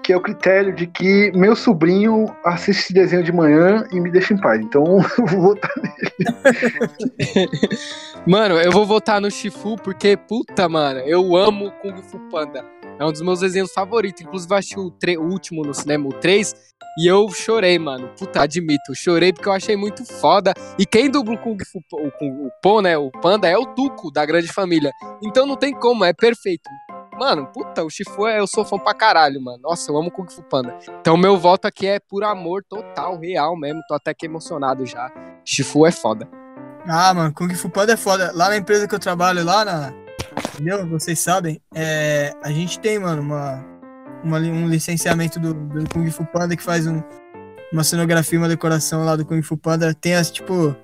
que é o critério de que meu sobrinho assiste esse desenho de manhã e me deixa em paz. Então (laughs) eu vou votar nele. (laughs) Mano, eu vou votar no Shifu porque, puta, mano, eu amo Kung Fu Panda. É um dos meus desenhos favoritos. Inclusive, eu achei o, o último no cinema, o 3, e eu chorei, mano. Puta, admito. Chorei porque eu achei muito foda. E quem dubla o Kung Fu o, Kung- o Po, né? O Panda é o Tuco, da grande família. Então não tem como, é perfeito. Mano, puta, o Shifu é, eu sou fã pra caralho, mano. Nossa, eu amo Kung Fu Panda. Então meu voto aqui é por amor total, real mesmo. Tô até que emocionado já. Shifu é foda. Ah, mano, Kung Fu Panda é foda. Lá na empresa que eu trabalho, lá na. Entendeu? Vocês sabem, é, a gente tem, mano, uma, uma um licenciamento do, do Kung Fu Panda que faz um, uma cenografia, uma decoração lá do Kung Fu Panda. Tem as, tipo,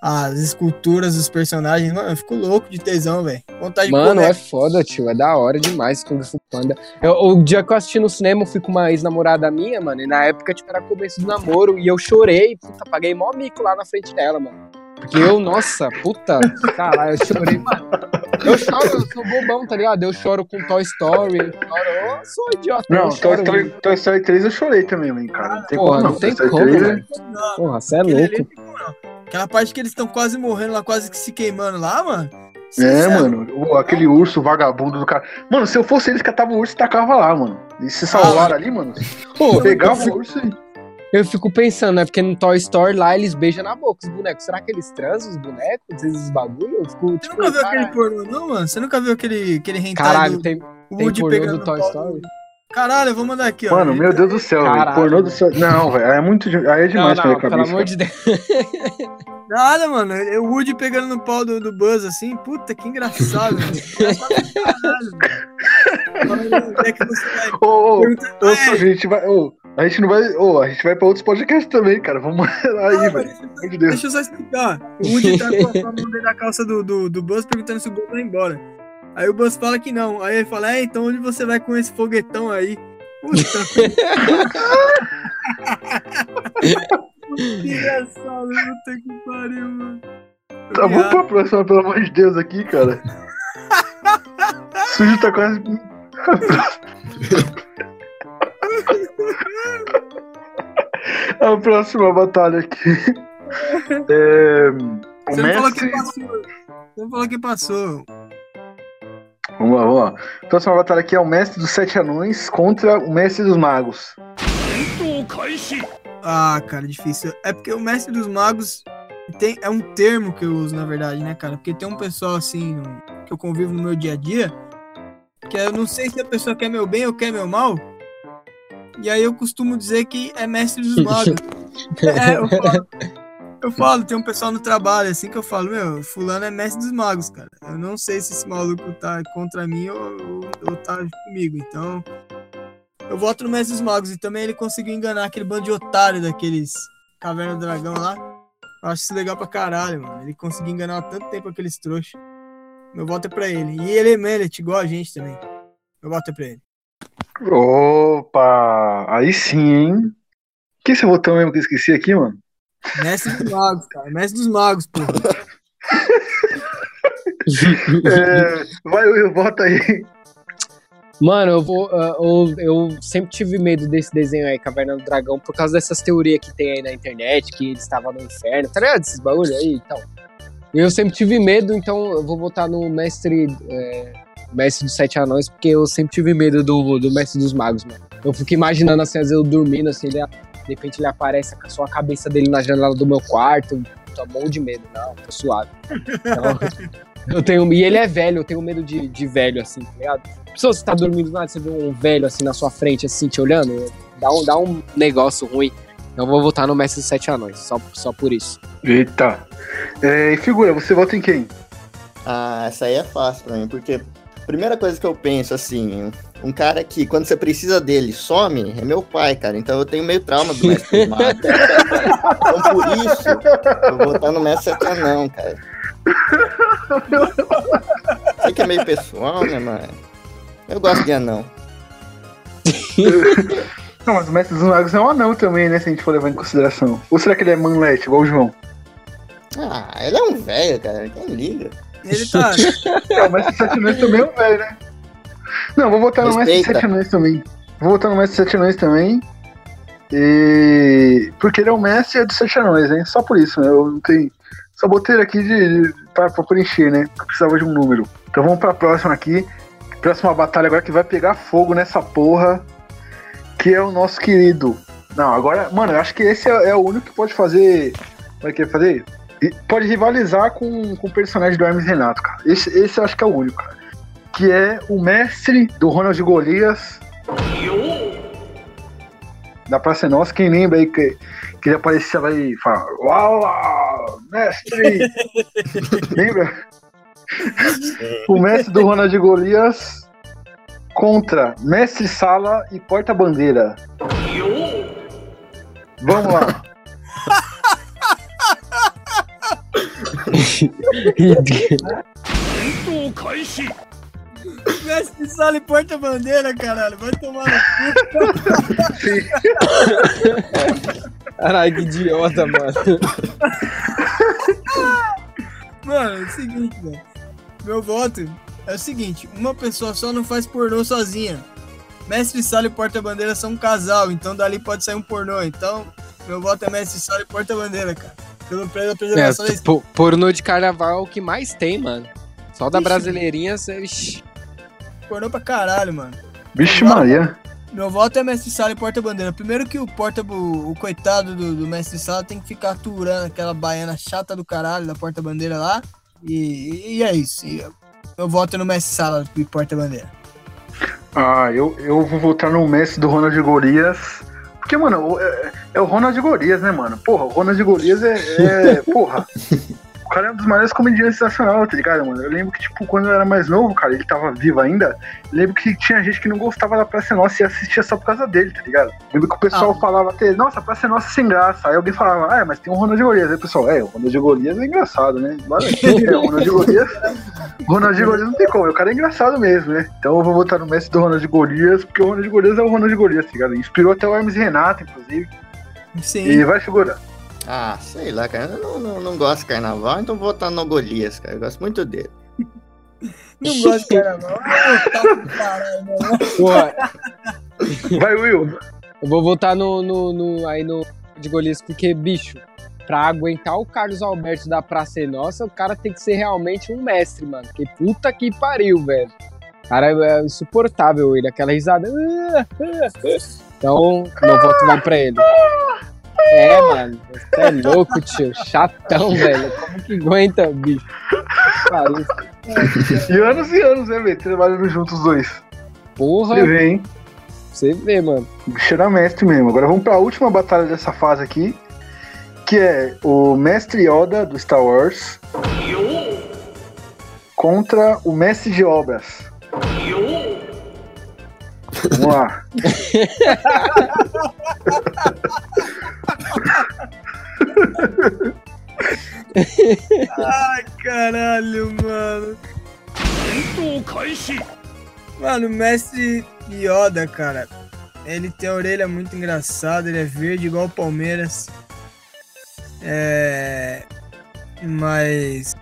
as esculturas dos personagens. Mano, eu fico louco de tesão, velho. Vontade Mano, de é foda, tio. É da hora demais Kung Fu Panda. Eu- o dia que eu assisti no cinema, eu fui com uma ex-namorada minha, mano. E na época, tipo, era começo do namoro. E eu chorei. Puta, paguei mó mico lá na frente dela, mano. Porque eu, nossa, puta, caralho, eu chorei, mano. Eu choro, eu sou bobão, tá ligado? Eu choro com Toy Story. Eu choro, eu sou idiota. Não, Toy. Story, Toy Story 3 eu chorei também, mãe, cara. Não tem Porra, como não. não tem como, 3 é- velho. Porra, você é louco. Aquela parte que eles estão quase morrendo lá, quase que se queimando lá, mano. É, Sincero. mano, o- aquele urso vagabundo do cara. Mano, se eu fosse eles, catava o urso e tacava lá, mano. E se salvaram ali, mano. Pô, Pegava o urso e. eu fico pensando, né? Porque no Toy Story lá eles beijam na boca os bonecos. Será que eles transam os bonecos? Esses bagulho? Eu fico, Você tipo, nunca viu caralho. aquele pornô, não, mano? Você nunca viu aquele, aquele hentai Caralho, do tem, o tem Woody pornô pegando do no Toy pau Story? Caralho, eu vou mandar aqui, ó. Mano, meu Deus do céu. Caralho. Pornô do céu. Não, velho. É muito. Aí é Não, demais pra não, minha pelo cabeça. amor de Deus. (laughs) (laughs) Nada, mano. O Woody pegando no pau do, do Buzz, assim. Puta, que engraçado, (laughs) pra caralho, onde é que você vai? Ô, ô, ô, É, a gente vai. Ô, a gente não vai. Ô, a gente vai pra outros podcasts também, cara. Vamos (laughs) aí, velho. Deixa eu só explicar. O Woody tá com a mão dentro da calça do, do, do Buzz perguntando se o Buzz vai embora. Aí o Buzz fala que não. Aí ele fala, é, então onde você vai com esse foguetão aí? Puta. (laughs) que engraçado, puta que pariu, mano. Tá, vamos pra próxima, pelo amor de Deus, aqui, cara. (laughs) Sujo tá quase. A próxima batalha aqui. É. O Você não falou que mestre. não falou que passou. Vamos lá, vamos lá. A próxima batalha aqui é o mestre dos sete anões contra o mestre dos magos. Ah, cara, difícil. É porque o mestre dos magos tem, é um termo que eu uso, na verdade, né, cara? Porque tem um pessoal assim que eu convivo no meu dia a dia que eu não sei se a pessoa quer meu bem ou quer meu mal. E aí eu costumo dizer que é mestre dos (laughs) magos. é, eu falo, eu falo, tem um pessoal no trabalho assim que eu falo, meu, fulano é mestre dos magos, cara. Eu não sei se esse maluco tá contra mim ou, ou, ou tá comigo. Então, eu voto no Mestre dos Magos e também ele conseguiu enganar aquele bando de otário daqueles Caverna do Dragão lá. Eu acho isso legal pra caralho, mano. Ele conseguiu enganar há tanto tempo aqueles trouxas. Meu voto é pra ele. E ele é Mellet, igual a gente também. Meu voto é pra ele. Opa! Aí sim, hein? Que você votou mesmo que eu esqueci aqui, mano? Mestre dos Magos, cara. Mestre dos Magos, pô. (laughs) É, vai, eu voto aí. Mano, eu vou. ah, eu, eu sempre tive medo desse desenho aí, Caverna do Dragão, por causa dessas teorias que tem aí na internet, que ele estava no inferno, tá ligado? Esses bagulho aí e tal. Eu sempre tive medo, então eu vou votar no mestre. é, mestre dos Sete Anões, porque eu sempre tive medo do, do mestre dos magos, mano. Eu fico imaginando assim, às vezes eu dormindo, assim, ele, de repente ele aparece com a sua cabeça dele na janela do meu quarto. Tô morro de medo, não, tô suave. Então, eu tenho. E ele é velho, eu tenho medo de, de velho, assim, tá ligado? Se você tá dormindo do nada, você vê um velho assim na sua frente, assim, te olhando, dá um, dá um negócio ruim. Eu vou votar no Mestre dos Sete Anões, só, só por isso. Eita. É, e figura, você vota em quem? Ah, essa aí é fácil pra mim, porque a primeira coisa que eu penso, assim, um cara que, quando você precisa dele, some, é meu pai, cara. Então eu tenho meio trauma do mestre dos magos. Então por isso, eu vou votar no mestre anão, cara. Sei que é meio pessoal, né, mas eu gosto de anão. Não, mas o mestre dos magos é um anão também, né? Se a gente for levar em consideração. Ou será que ele é manlete, igual o João? Ah, ele é um velho, cara. Quem liga? Ele tá. (laughs) É, o mestre dos sete anões também é um velho, né? Não, vou votar no mestre dos Respeita. sete anões também. Vou votar no mestre dos sete anões também. E... Porque ele é o mestre dos sete anões, hein? Só por isso, né? Eu não tenho... Só botei ele aqui de, de, pra, pra preencher, né? Porque eu precisava de um número. Então vamos pra próxima aqui. Próxima batalha agora que vai pegar fogo nessa porra. Que é o nosso querido. Não, agora, mano, eu acho que esse é, é o único que pode fazer. Vai querer fazer? Pode rivalizar com, com o personagem do Hermes Renato, cara. Esse, esse eu acho que é o único, cara. Que é o mestre do Ronald Golias. Da Praça é Nossa, quem lembra aí que, que ele aparecia lá e fala: uau, mestre! (laughs) Lembra? o mestre do Ronald Golias contra Mestre Sala e Porta-Bandeira. Vamos lá. Mestre Sala e porta-bandeira, caralho. Vai tomar no cu. Caralho, que idiota, mano. Mano, é o seguinte, velho. Meu voto é o seguinte: uma pessoa só não faz pornô sozinha. Mestre Sala e porta-bandeira são um casal, então dali pode sair um pornô. Então, meu voto é Mestre Sala e porta-bandeira, cara. Pelo pela É, preservação da tipo, pornô de carnaval é o que mais tem, mano. Só da Ixi. brasileirinha, você. ixi. pornô pra caralho, mano. Vixe Maria. Meu voto é Mestre Sala e porta-bandeira. Primeiro que o porta o, o coitado do, do Mestre Sala tem que ficar aturando aquela baiana chata do caralho da porta-bandeira lá. E, e é isso. E eu voto no Mestre Sala e porta-bandeira. Ah, eu, eu vou votar no Messi do Ronald Golias. Porque, mano, é, é o Ronald Golias, né, mano? Porra, o Ronald Golias é. é- (laughs) porra. O cara é um dos maiores comediantes nacionais, tá ligado, mano? Eu lembro que, tipo, quando eu era mais novo, cara, ele tava vivo ainda. Lembro que tinha gente que não gostava da Praça é Nossa e assistia só por causa dele, tá ligado? Lembro que o pessoal Ah. falava até, nossa, a Praça é Nossa é sem graça. Aí alguém falava, ah, mas tem um Ronald Golias. Aí o pessoal, é, o Ronald Golias é engraçado, né? Bora, é, o Ronald Golias. O Ronald Golias não tem como, o cara é engraçado mesmo, né? Então eu vou votar no Messi do Ronald Golias, porque o Ronald Golias é o Ronald Golias, tá ligado? Inspirou até o Hermes Renato, inclusive. Sim. E vai segura. Ah, sei lá, cara. Eu não, não, não gosto de carnaval, então vou votar no Golias, cara. Eu gosto muito dele. (laughs) Não gosto de carnaval. Ah, tá. Porra, Vai, Will. eu vou votar no, no, no- aí no de Golias, porque, bicho, pra aguentar o Carlos Alberto da Praça é Nossa, o cara tem que ser realmente um mestre, mano. Que puta que pariu, velho. O cara é insuportável ele, aquela risada. Então, meu voto vai pra ele. É, mano, você é louco, tio. Chatão, velho. Como que aguenta, bicho? Pariu. E anos e anos, né, velho? Trabalhando juntos os dois. Porra, Você vê, hein? você vê, mano. O bicho era mestre mesmo. Agora vamos pra última batalha dessa fase aqui. Que é o Mestre Yoda do Star Wars contra o Mestre de Obras. Vamos lá. Ai, caralho, mano. Mano, o mestre Yoda, cara. Ele tem a orelha muito engraçada, ele é verde igual o Palmeiras. É. Mas.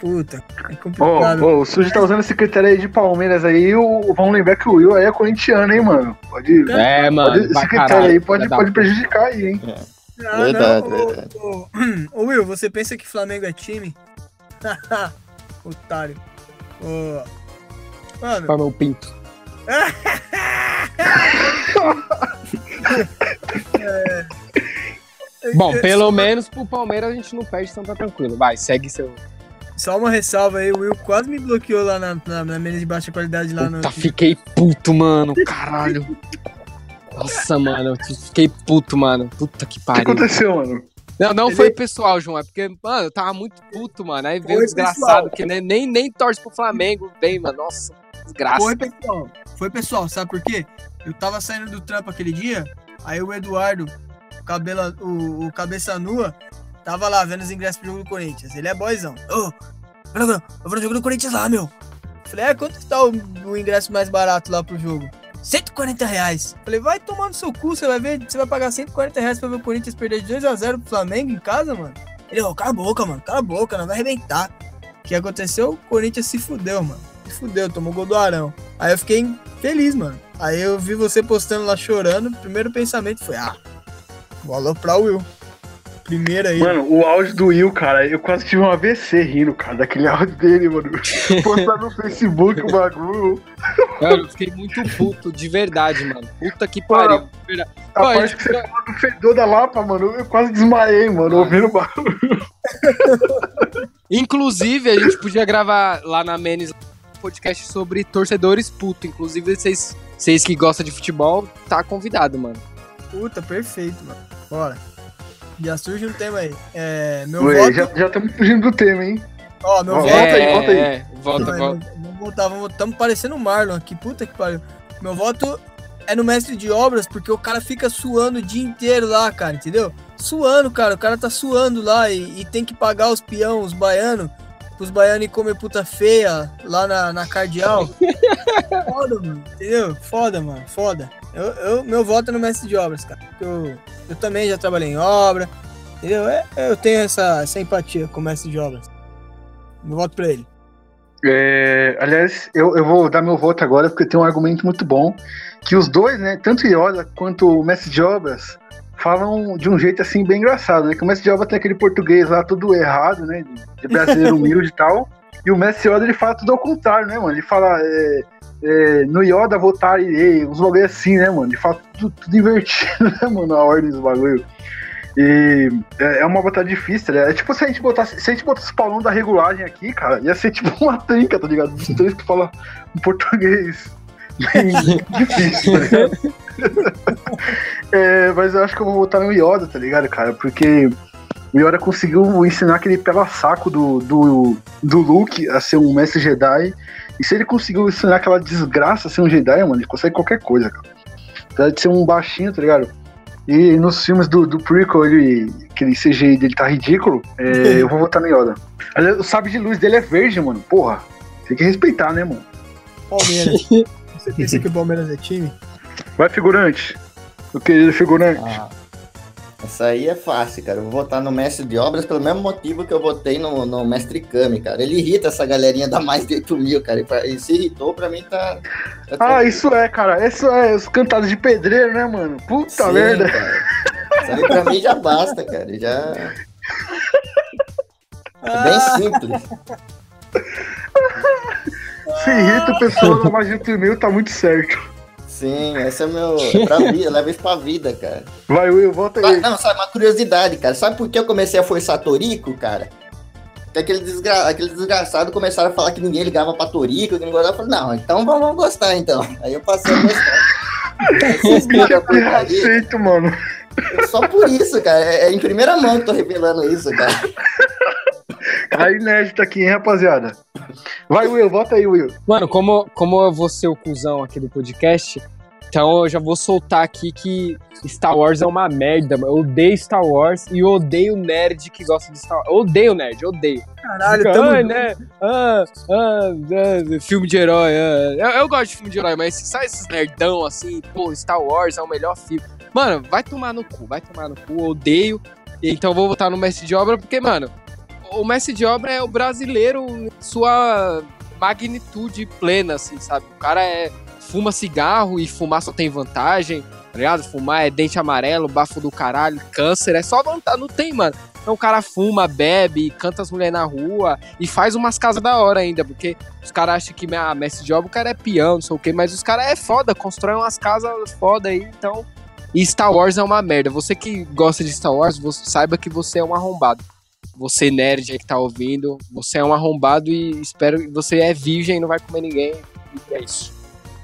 Puta, é Ô, complicado. ô, o Suji tá usando esse critério aí de Palmeiras aí. O, vamos lembrar que o Will aí é corintiano, hein, mano? Pode. É, mano. pode esse pra critério caralho, aí pode, pode prejudicar aí, hein? Ah, verdade, não, ô, verdade. ô, (clears throat) ô, Will, você pensa que Flamengo é time? (laughs) Otário. Ô, Mano, Pra meu pinto. (laughs) Bom, pelo menos pro Palmeiras a gente não perde, então tá tranquilo. Vai, segue seu. Só uma ressalva aí, o Will quase me bloqueou lá na, na, na menos de baixa qualidade lá no. Puta, fiquei puto, mano. Caralho. Nossa, mano. eu Fiquei puto, mano. Puta que O que pariu. aconteceu, mano? Não, não Ele- foi pessoal, João. É porque, mano, eu tava muito puto, mano. Aí veio o desgraçado que nem, nem, nem torce pro Flamengo. Vem, mano. Nossa, desgraça. Foi, pessoal. Foi, pessoal. Sabe por quê? Eu tava saindo do trampo aquele dia, aí o Eduardo, o, cabelo, o, o cabeça nua, tava lá vendo os ingressos pro jogo do Corinthians. Ele é boyzão. Ô, Bruno, eu vou no jogo do Corinthians lá, meu. Falei, é, quanto tá o, o ingresso mais barato lá pro jogo? 140 reais. Falei, vai tomar no seu cu, você vai ver, você vai pagar 140 reais pra ver o Corinthians perder de 2x0 pro Flamengo em casa, mano. Ele, ô, cala a boca, mano, cala a boca, não vai arrebentar. O que aconteceu? O Corinthians se fudeu, mano. Se fudeu, tomou gol do Arão. Aí eu fiquei feliz, mano. Aí eu vi você postando lá chorando. O primeiro pensamento foi, ah, vou aloprar o Will. Primeiro aí. Mano, o áudio do Will, cara, eu quase tive um AVC rindo, cara, daquele áudio dele, mano. (laughs) Postar no Facebook o bagulho. Mano, eu fiquei muito puto, de verdade, mano. Puta que pariu. de verdade. A Pô, parte que você falou do fedor da Lapa, mano, eu quase desmaiei, mano, ouvindo o bagulho. Inclusive, a gente podia gravar lá na Menes um podcast sobre torcedores puto. Inclusive, vocês, vocês que gostam de futebol, tá convidado, mano. Puta, perfeito, mano. Bora. Já surge um tema aí. É, meu Ué, voto. já já estamos fugindo do tema, hein? Ó, meu Ó, voto. volta aí, é, volta aí. É, volta, volta. meu votar, vamos votar. Tamo parecendo o Marlon aqui, puta que pariu. Meu voto é no mestre de obras, porque o cara fica suando o dia inteiro lá, cara, entendeu? Suando, cara. O cara tá suando lá e, e tem que pagar os peão, os baianos, os baianos comer puta feia lá na, na cardeal. (laughs) Foda, mano, entendeu? Foda, mano, foda. Eu, eu- meu voto é no mestre de obras, cara. Eu, eu também já trabalhei em obra, entendeu? É, eu tenho essa, essa empatia com o mestre de obras. Meu voto pra ele. É, aliás, eu, eu vou dar meu voto agora porque tem um argumento muito bom. Que os dois, né, tanto Iola quanto o Mestre de Obras, falam de um jeito assim bem engraçado, né? Que o de Obras tem aquele português lá tudo errado, né? De brasileiro (laughs) humilde e tal. E o Mestre Yoda ele fala tudo ao contrário, né, mano? Ele fala é, é, no Yoda votar irei, uns bagulho assim, né, mano? Ele fala tudo, tudo invertido, (laughs) né, mano? A ordem dos bagulho. E é é uma batalha difícil, né? É tipo se a gente botasse, se a gente botasse o Paulão da regulagem aqui, cara, ia ser tipo uma trinca, tá ligado? Dos (laughs) três que falam português difícil, tá ligado? É, mas eu acho que eu vou votar no Yoda, tá ligado, cara? Porque o Yoda conseguiu ensinar aquele pela saco do, do, do Luke a ser um mestre Jedi. E se ele conseguiu ensinar aquela desgraça a ser um Jedi, mano, ele consegue qualquer coisa, cara. Apesar de ser um baixinho, tá ligado? E nos filmes do, do prequel, ele, aquele CGI dele tá ridículo, é, eu vou votar no Yoda. O sabre de luz dele é verde, mano. Porra, tem que respeitar, né, mano? Palmeiras. (laughs) Você pensa que o Palmeiras é time? Vai, figurante. O querido figurante. Ah, essa aí é fácil, cara. Eu vou votar no mestre de obras pelo mesmo motivo que eu votei no, no mestre Kami, cara. Ele irrita essa galerinha da mais de 8 mil, cara. E, pra- e se irritou, pra mim tá. tá Ah, tranquilo. isso é, cara. Isso é os cantados de pedreiro, né, mano? Puta Sim, merda. cara. Isso aí pra mim já basta, cara. Já. É bem simples. (laughs) Se irrita (laughs) o pessoal da mais de 8 mil, tá muito certo. Sim, esse é meu. É pra vida, eu levo isso pra vida, cara. Vai, Will, volta Ah, aí. Não, sabe, uma curiosidade, cara. Sabe por que eu comecei a forçar Torico, cara? Porque aquele, desgra... aquele desgraçado começaram a falar que ninguém ligava pra Torico, que ninguém gostava. Eu falei, não, então vamos gostar, então. Aí eu passei a gostar. (laughs) Eu porcaria, aceito, mano. Só por isso, cara. É é em primeira mão que tô revelando isso, cara. (laughs) Cara inédito aqui, hein, rapaziada. Vai, Will, volta aí, Will. Mano, como, como eu vou ser o cuzão aqui do podcast, então eu já vou soltar aqui que Star Wars é uma merda, mano. Eu odeio Star Wars e eu odeio nerd que gosta de Star Wars. Eu odeio nerd, eu odeio. Caralho, Fica, tamo "Ai, junto." né? Ah, ah, ah, filme de herói. ah." Eu, eu gosto de filme de herói, mas sai esses nerdão assim, pô, Star Wars é o melhor filme. Mano, vai tomar no cu, vai tomar no cu, eu odeio. Então eu vou votar no mestre de obra, porque, mano, o mestre de obra é o brasileiro sua magnitude plena, assim, sabe? O cara é fuma cigarro e fumar só tem vantagem, tá ligado? Fumar é dente amarelo, bafo do caralho, câncer, é só vantagem, não tem, mano. Então o cara fuma, bebe, canta as mulheres na rua e faz umas casas da hora ainda, porque os caras acham que ah, mestre de obra o cara é peão, não sei o quê, mas os caras é foda, constroem umas casas foda aí, então. E Star Wars é uma merda. Você que gosta de Star Wars, você saiba que você é um arrombado. Você nerd aí que tá ouvindo, você é um arrombado e espero que você é virgem e não vai comer ninguém. E é isso.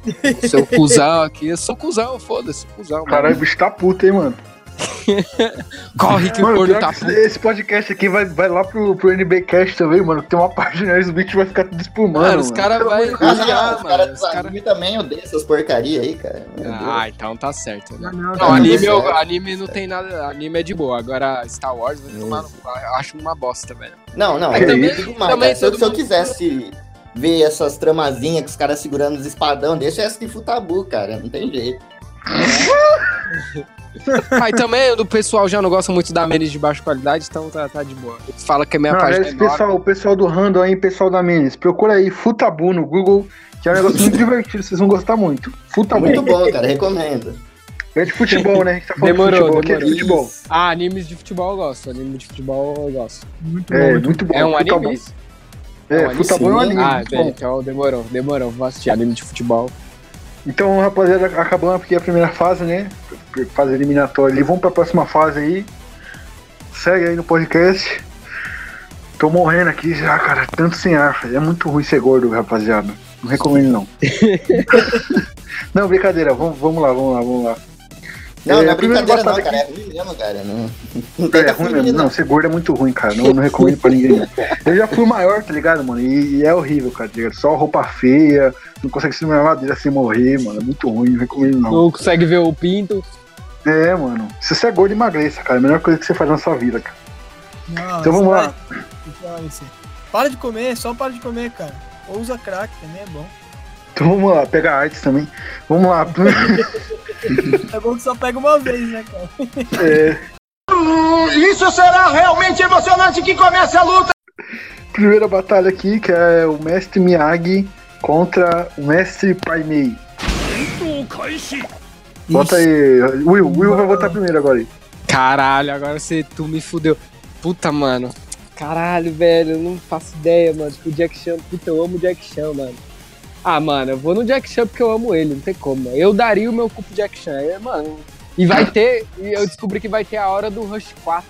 (laughs) Seu cuzão aqui, eu sou cuzão, foda-se, cuzão. mano. Caralho, o bicho tá puto, hein, mano. (laughs) Corre que o Mano, corno pior tá puto. esse, podcast aqui vai, vai lá pro, pro NBcast também, mano. que Tem uma (laughs) página aí, os bichos vai ficar tudo espumando. Mano, os caras vão os mano. caras Os do cara... anime também odeiam essas porcaria aí, cara. Meu Deus. Ah, então tá certo. Né? Não, não, Não, não. anime, eu- certo. anime não tem nada. Anime é de boa. Agora, Star Wars, vai tomar no. Eu acho uma bosta, velho. Não, não, eu também- mais, também cara. Se, eu- todo se eu mundo- quisesse ver essas tramazinhas que os caras segurando os espadão, deixa essa de futabu, cara. Não tem jeito. (laughs) Aí também o pessoal já não gosta muito da Menes de baixa qualidade, então tá, tá de boa. Fala que a minha Não, página é pessoal, o pessoal do Random aí, pessoal da Menes, procura aí Futabu no Google, que é um negócio muito (laughs) divertido, vocês vão gostar muito. Futabu. Muito bom, cara. Recomendo. É de futebol, né? A gente tá falando Demorou, de futebol, aqui é de demorou. futebol. Ah, animes de futebol eu gosto. Anime de futebol eu gosto. Muito É, bom. muito bom. É um Futabu. anime? É, É um futebol é um anime. Ah, bom. então demorou, demorou. Vou assistir anime de futebol. Então, rapaziada, acabando aqui a primeira fase, né? Fase eliminatória ali. Vamos pra próxima fase aí. Segue aí no podcast. Tô morrendo aqui já, cara. Tanto sem ar. É muito ruim ser gordo, rapaziada. Não recomendo, não. (laughs) não, brincadeira. Vamos, vamos lá, vamos lá, vamos lá. Não, É, não é a primeira brincadeira não, cara. É ruim mesmo, cara. Não, não tem É ruim mesmo. não. Ser gordo é muito ruim, cara. Não, não recomendo pra ninguém. não. Eu já fui maior, tá ligado, mano? E, e é horrível, cara. tá ligado? Só roupa feia, não consegue subir na ladeira sem morrer, mano. É muito ruim, não recomendo não. Não consegue ver o pinto. É, mano. Se você é gordo, emagreça, cara. É a melhor coisa que você faz na sua vida, cara. Não, Então vamos vai- lá. Você- Para de comer, só para de comer, cara. Ou usa crack, também é bom. Então vamos lá, pega artes também. Vamos lá. (laughs) É bom que só pega uma vez, né, cara? É, Isso será realmente emocionante que comece a luta! primeira batalha aqui, que é o mestre Miyagi contra o mestre Paimei. Bota aí. Will, Will vai votar primeiro agora aí. Caralho, agora você, tu me fudeu. Puta, mano. Caralho, velho, eu não faço ideia, mano. Tipo, o Jack Chan, puta, eu amo o Jack Chan, mano. Ah, mano, eu vou no Jack Chan porque eu amo ele, não tem como. mano. Eu daria o meu cu pro Jack Chan, é, mano. E vai ter, e eu descobri que vai ter a hora do Rush 4.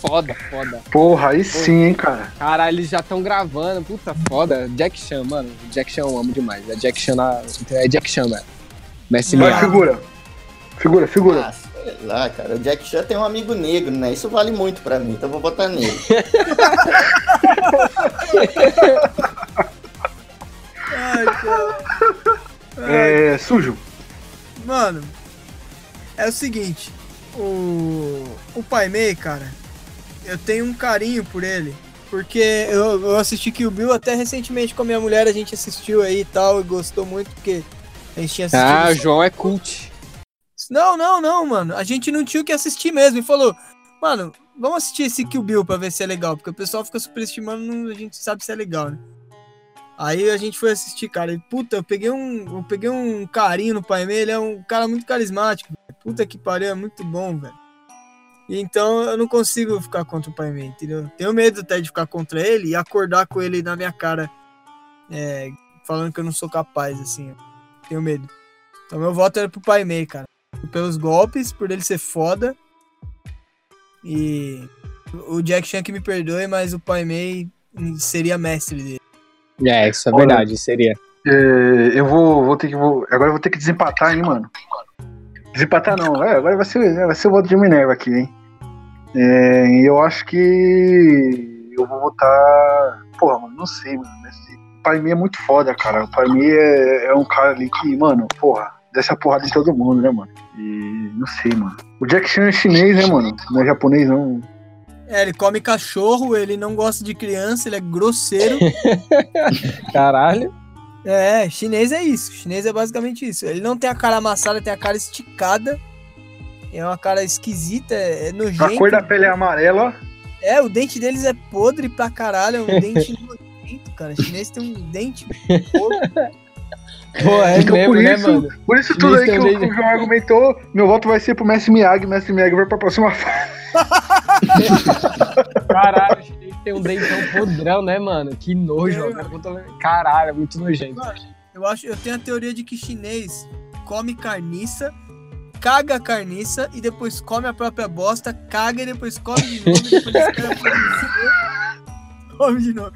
Foda, foda. Porra, aí sim, hein, cara. Caralho, eles já estão gravando, puta foda. Jack Chan, mano. Jack Chan eu amo demais. É Jack Chan na. É Jack Chan, mano. Messi Miyagi. figura. Figura, figura. Ah, sei lá, cara. O Jack Chan tem um amigo negro, né? Isso vale muito pra mim, então eu vou botar nele. (laughs) Ai, cara. É. Sujo. Mano, é o seguinte, o, o Pai Mei, cara, eu tenho um carinho por ele, porque eu, eu assisti Kill Bill até recentemente com a minha mulher, a gente assistiu aí e tal, e gostou muito, porque a gente tinha assistido... Ah, o João é cult. Não, não, não, mano, a gente não tinha o que assistir mesmo, e falou, mano, vamos assistir esse Kill Bill pra ver se é legal, porque o pessoal fica superestimando, a gente sabe se é legal, né? Aí a gente foi assistir, cara, e puta, eu peguei um, eu peguei um carinho no Pai Mei, ele é um cara muito carismático, velho. puta que pariu, é muito bom, velho. Então eu não consigo ficar contra o Pai Mei, entendeu? Tenho medo até de ficar contra ele e acordar com ele na minha cara, é, falando que eu não sou capaz, assim, tenho medo. Então meu voto era pro Pai Mei, cara. Pelos golpes, por ele ser foda. E o Jack Chan que me perdoe, mas o Pai Mei seria mestre dele. É, isso é Olha, verdade, seria. É, eu vou, vou ter que. Vou, agora eu vou ter que desempatar, hein, mano. Desempatar não, é, agora vai ser, vai ser o voto de Minerva aqui, hein. É, eu acho que eu vou votar. Porra, mano, não sei, mano. Esse Pai Mei é muito foda, cara. O Pai Mei é, é um cara ali que, mano, porra, desce a porrada em todo mundo, né, mano? E não sei, mano. O Jack Chan é chinês, né, mano? Não é japonês, não. É, ele come cachorro, ele não gosta de criança, ele é grosseiro. (laughs) Caralho. é, chinês é isso. Chinês é basicamente isso. Ele não tem a cara amassada, tem a cara esticada. É uma cara esquisita, é, é nojento. A cor da pele é amarela. É, o dente deles é podre pra caralho, é um dente (laughs) nojento, cara. O chinês tem um dente podre. Pô, é Então, mesmo, por né, isso- mano? Por isso tudo aí que o, que o João argumentou, meu voto vai ser pro Messi Miyagi. Messi Miyagi vai pra próxima (laughs) fase. (laughs) Caralho, o chinês tem um dentão podrão, né, mano? Que nojo, eu. Caralho, é muito nojento. Eu acho, eu tenho a teoria de que chinês come carniça, caga a carniça e depois come a própria bosta, caga e depois come de novo, e depois come de novo.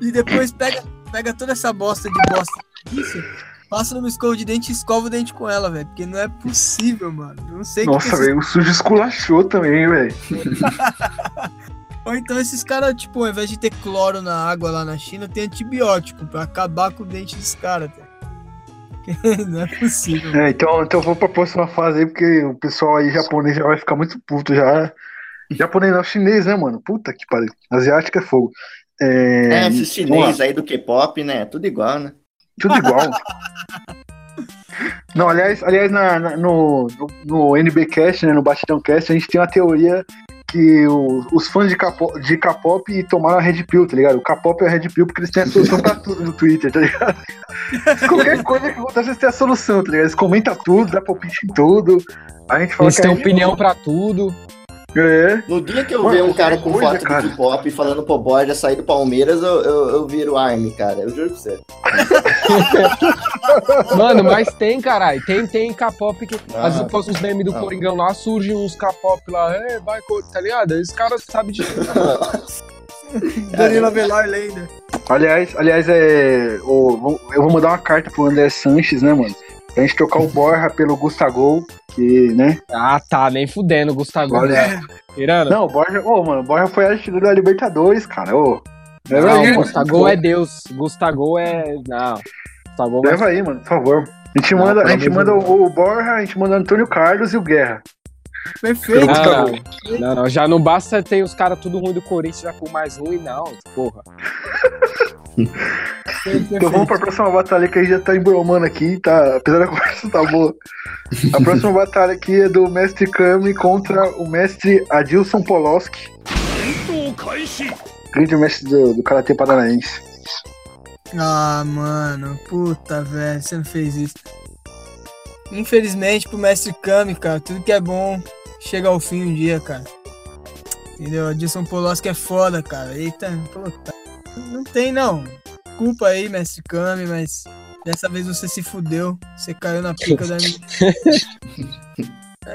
E depois pega, pega toda essa bosta de bosta carniça, passa numa escova de dente e escova o dente com ela, velho. Porque não é possível, mano. Não sei o que Nossa, que esses velho, o sujo esculachou também, velho. (laughs) Ou então esses caras, tipo, ao invés de ter cloro na água lá na China, tem antibiótico pra acabar com o dente dos caras. tá? (laughs) Não é possível. É, então, então eu vou pra próxima fase aí, porque o pessoal aí japonês já vai ficar muito puto já. Japonês não, chinês, né, mano? Puta que pariu. Asiático é fogo. É, É, esses chinês aí do K-pop, né? Tudo igual, né? Tudo igual. Não, aliás, aliás na, na- no, no, no NBcast, né, no Batidão Cast, a gente tem uma teoria que o- os fãs de K-pop de K-pop tomaram a Red Pill, tá ligado? O K-pop é a Red Pill porque eles têm a solução pra tudo no Twitter, tá ligado? (laughs) Qualquer coisa que acontece, eles têm a solução, tá ligado? Eles comentam tudo, dá palpite em tudo. A gente fala Eles que têm a- opinião pra tudo. É. No dia que eu Mano, ver um cara com coisa, foto cara. do K-pop falando pro Borja sair do Palmeiras, eu, eu, eu viro Army, cara. Eu juro pra você. (laughs) Mano, mas tem, caralho. Tem, tem K-pop que. Ah. Às vezes posta uns memes do Não. Coringão lá, surgem uns K-pop lá, é, vai, Cor- tá ligado? Esse cara sabe de (laughs) Danilo Avelar lenda. Aliás, aliás, é. eu vou mandar uma carta pro André Sanches, né, mano? Pra gente trocar o Borja pelo Gustavo Né? Ah, tá, nem fudendo, Gustavo. Olha. Tirando. Não, o Borja, ô, mano, o Borja foi artilheiro da Libertadores, cara. Ô, leva Não, aí, Gustavo é Deus. Gustavo é. Não. Gustavo Leva aí, mano, por favor. A gente Não, manda, a gente manda o, o Borja, a gente manda o Antônio Carlos e o Guerra. Perfeito. Pelo Não, não, não, já não basta ter os caras tudo ruim do Corinthians já com mais ruim, não, porra. perfeito, Então vamos pra próxima batalha que a gente já tá embromando aqui, tá? Apesar da (laughs) conversa tá boa. A próxima batalha aqui é do Mestre Kami contra o Mestre Adilson Poloski. Grande mestre do, do Karatê Paranaense. Ah, mano, puta, velho, você não fez isso. Infelizmente, pro mestre Kami, cara, tudo que é bom chega ao fim um dia, cara. Entendeu? A Dilson Poloski é foda, cara. Eita, puta. Não tem, não. Culpa aí, mestre Kami, mas dessa vez você se fudeu. Você caiu na pica da minha.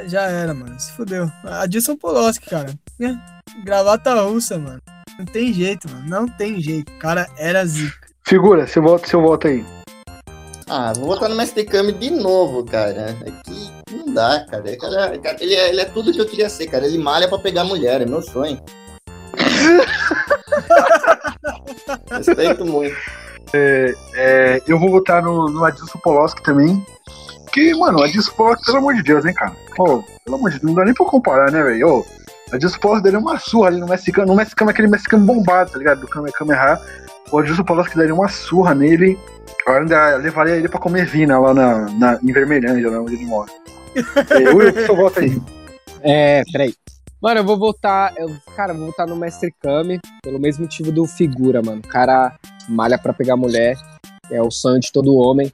(laughs) Já era, mano. Se fudeu. A Dilson Poloski, cara. Gravata russa, mano. Não tem jeito, mano. Não tem jeito. O cara era zica. Figura, você volta, você volta aí. Ah, vou botar no Mestre Kami de novo, cara. É que não dá, cara. É, cara, cara, ele, é, ele é tudo que eu queria ser, cara. Ele malha pra pegar mulher, é meu sonho. (laughs) Respeito muito. É, eu vou votar no, no Adilson Poloski também. Porque, mano, o Adilson Poloski, pelo amor de Deus, hein, cara. Ô, pelo amor de Deus, não dá nem pra comparar, né, velho? O Adilson Poloski daria uma surra ali no mexicano. No mexicano, aquele mexicano bombado, tá ligado? Do Kamehameha. O Adilson Poloski daria uma surra nele. Eu ainda levaria ele pra comer vina lá na, na, em Vermelhândia, lá onde ele mora. (laughs) É, Will, por favor, volta aí. É, peraí. Mano, eu vou votar. Eu, cara, eu vou votar no Mestre Kami pelo mesmo motivo do figura, mano. O cara malha pra pegar mulher. É o sonho de todo homem.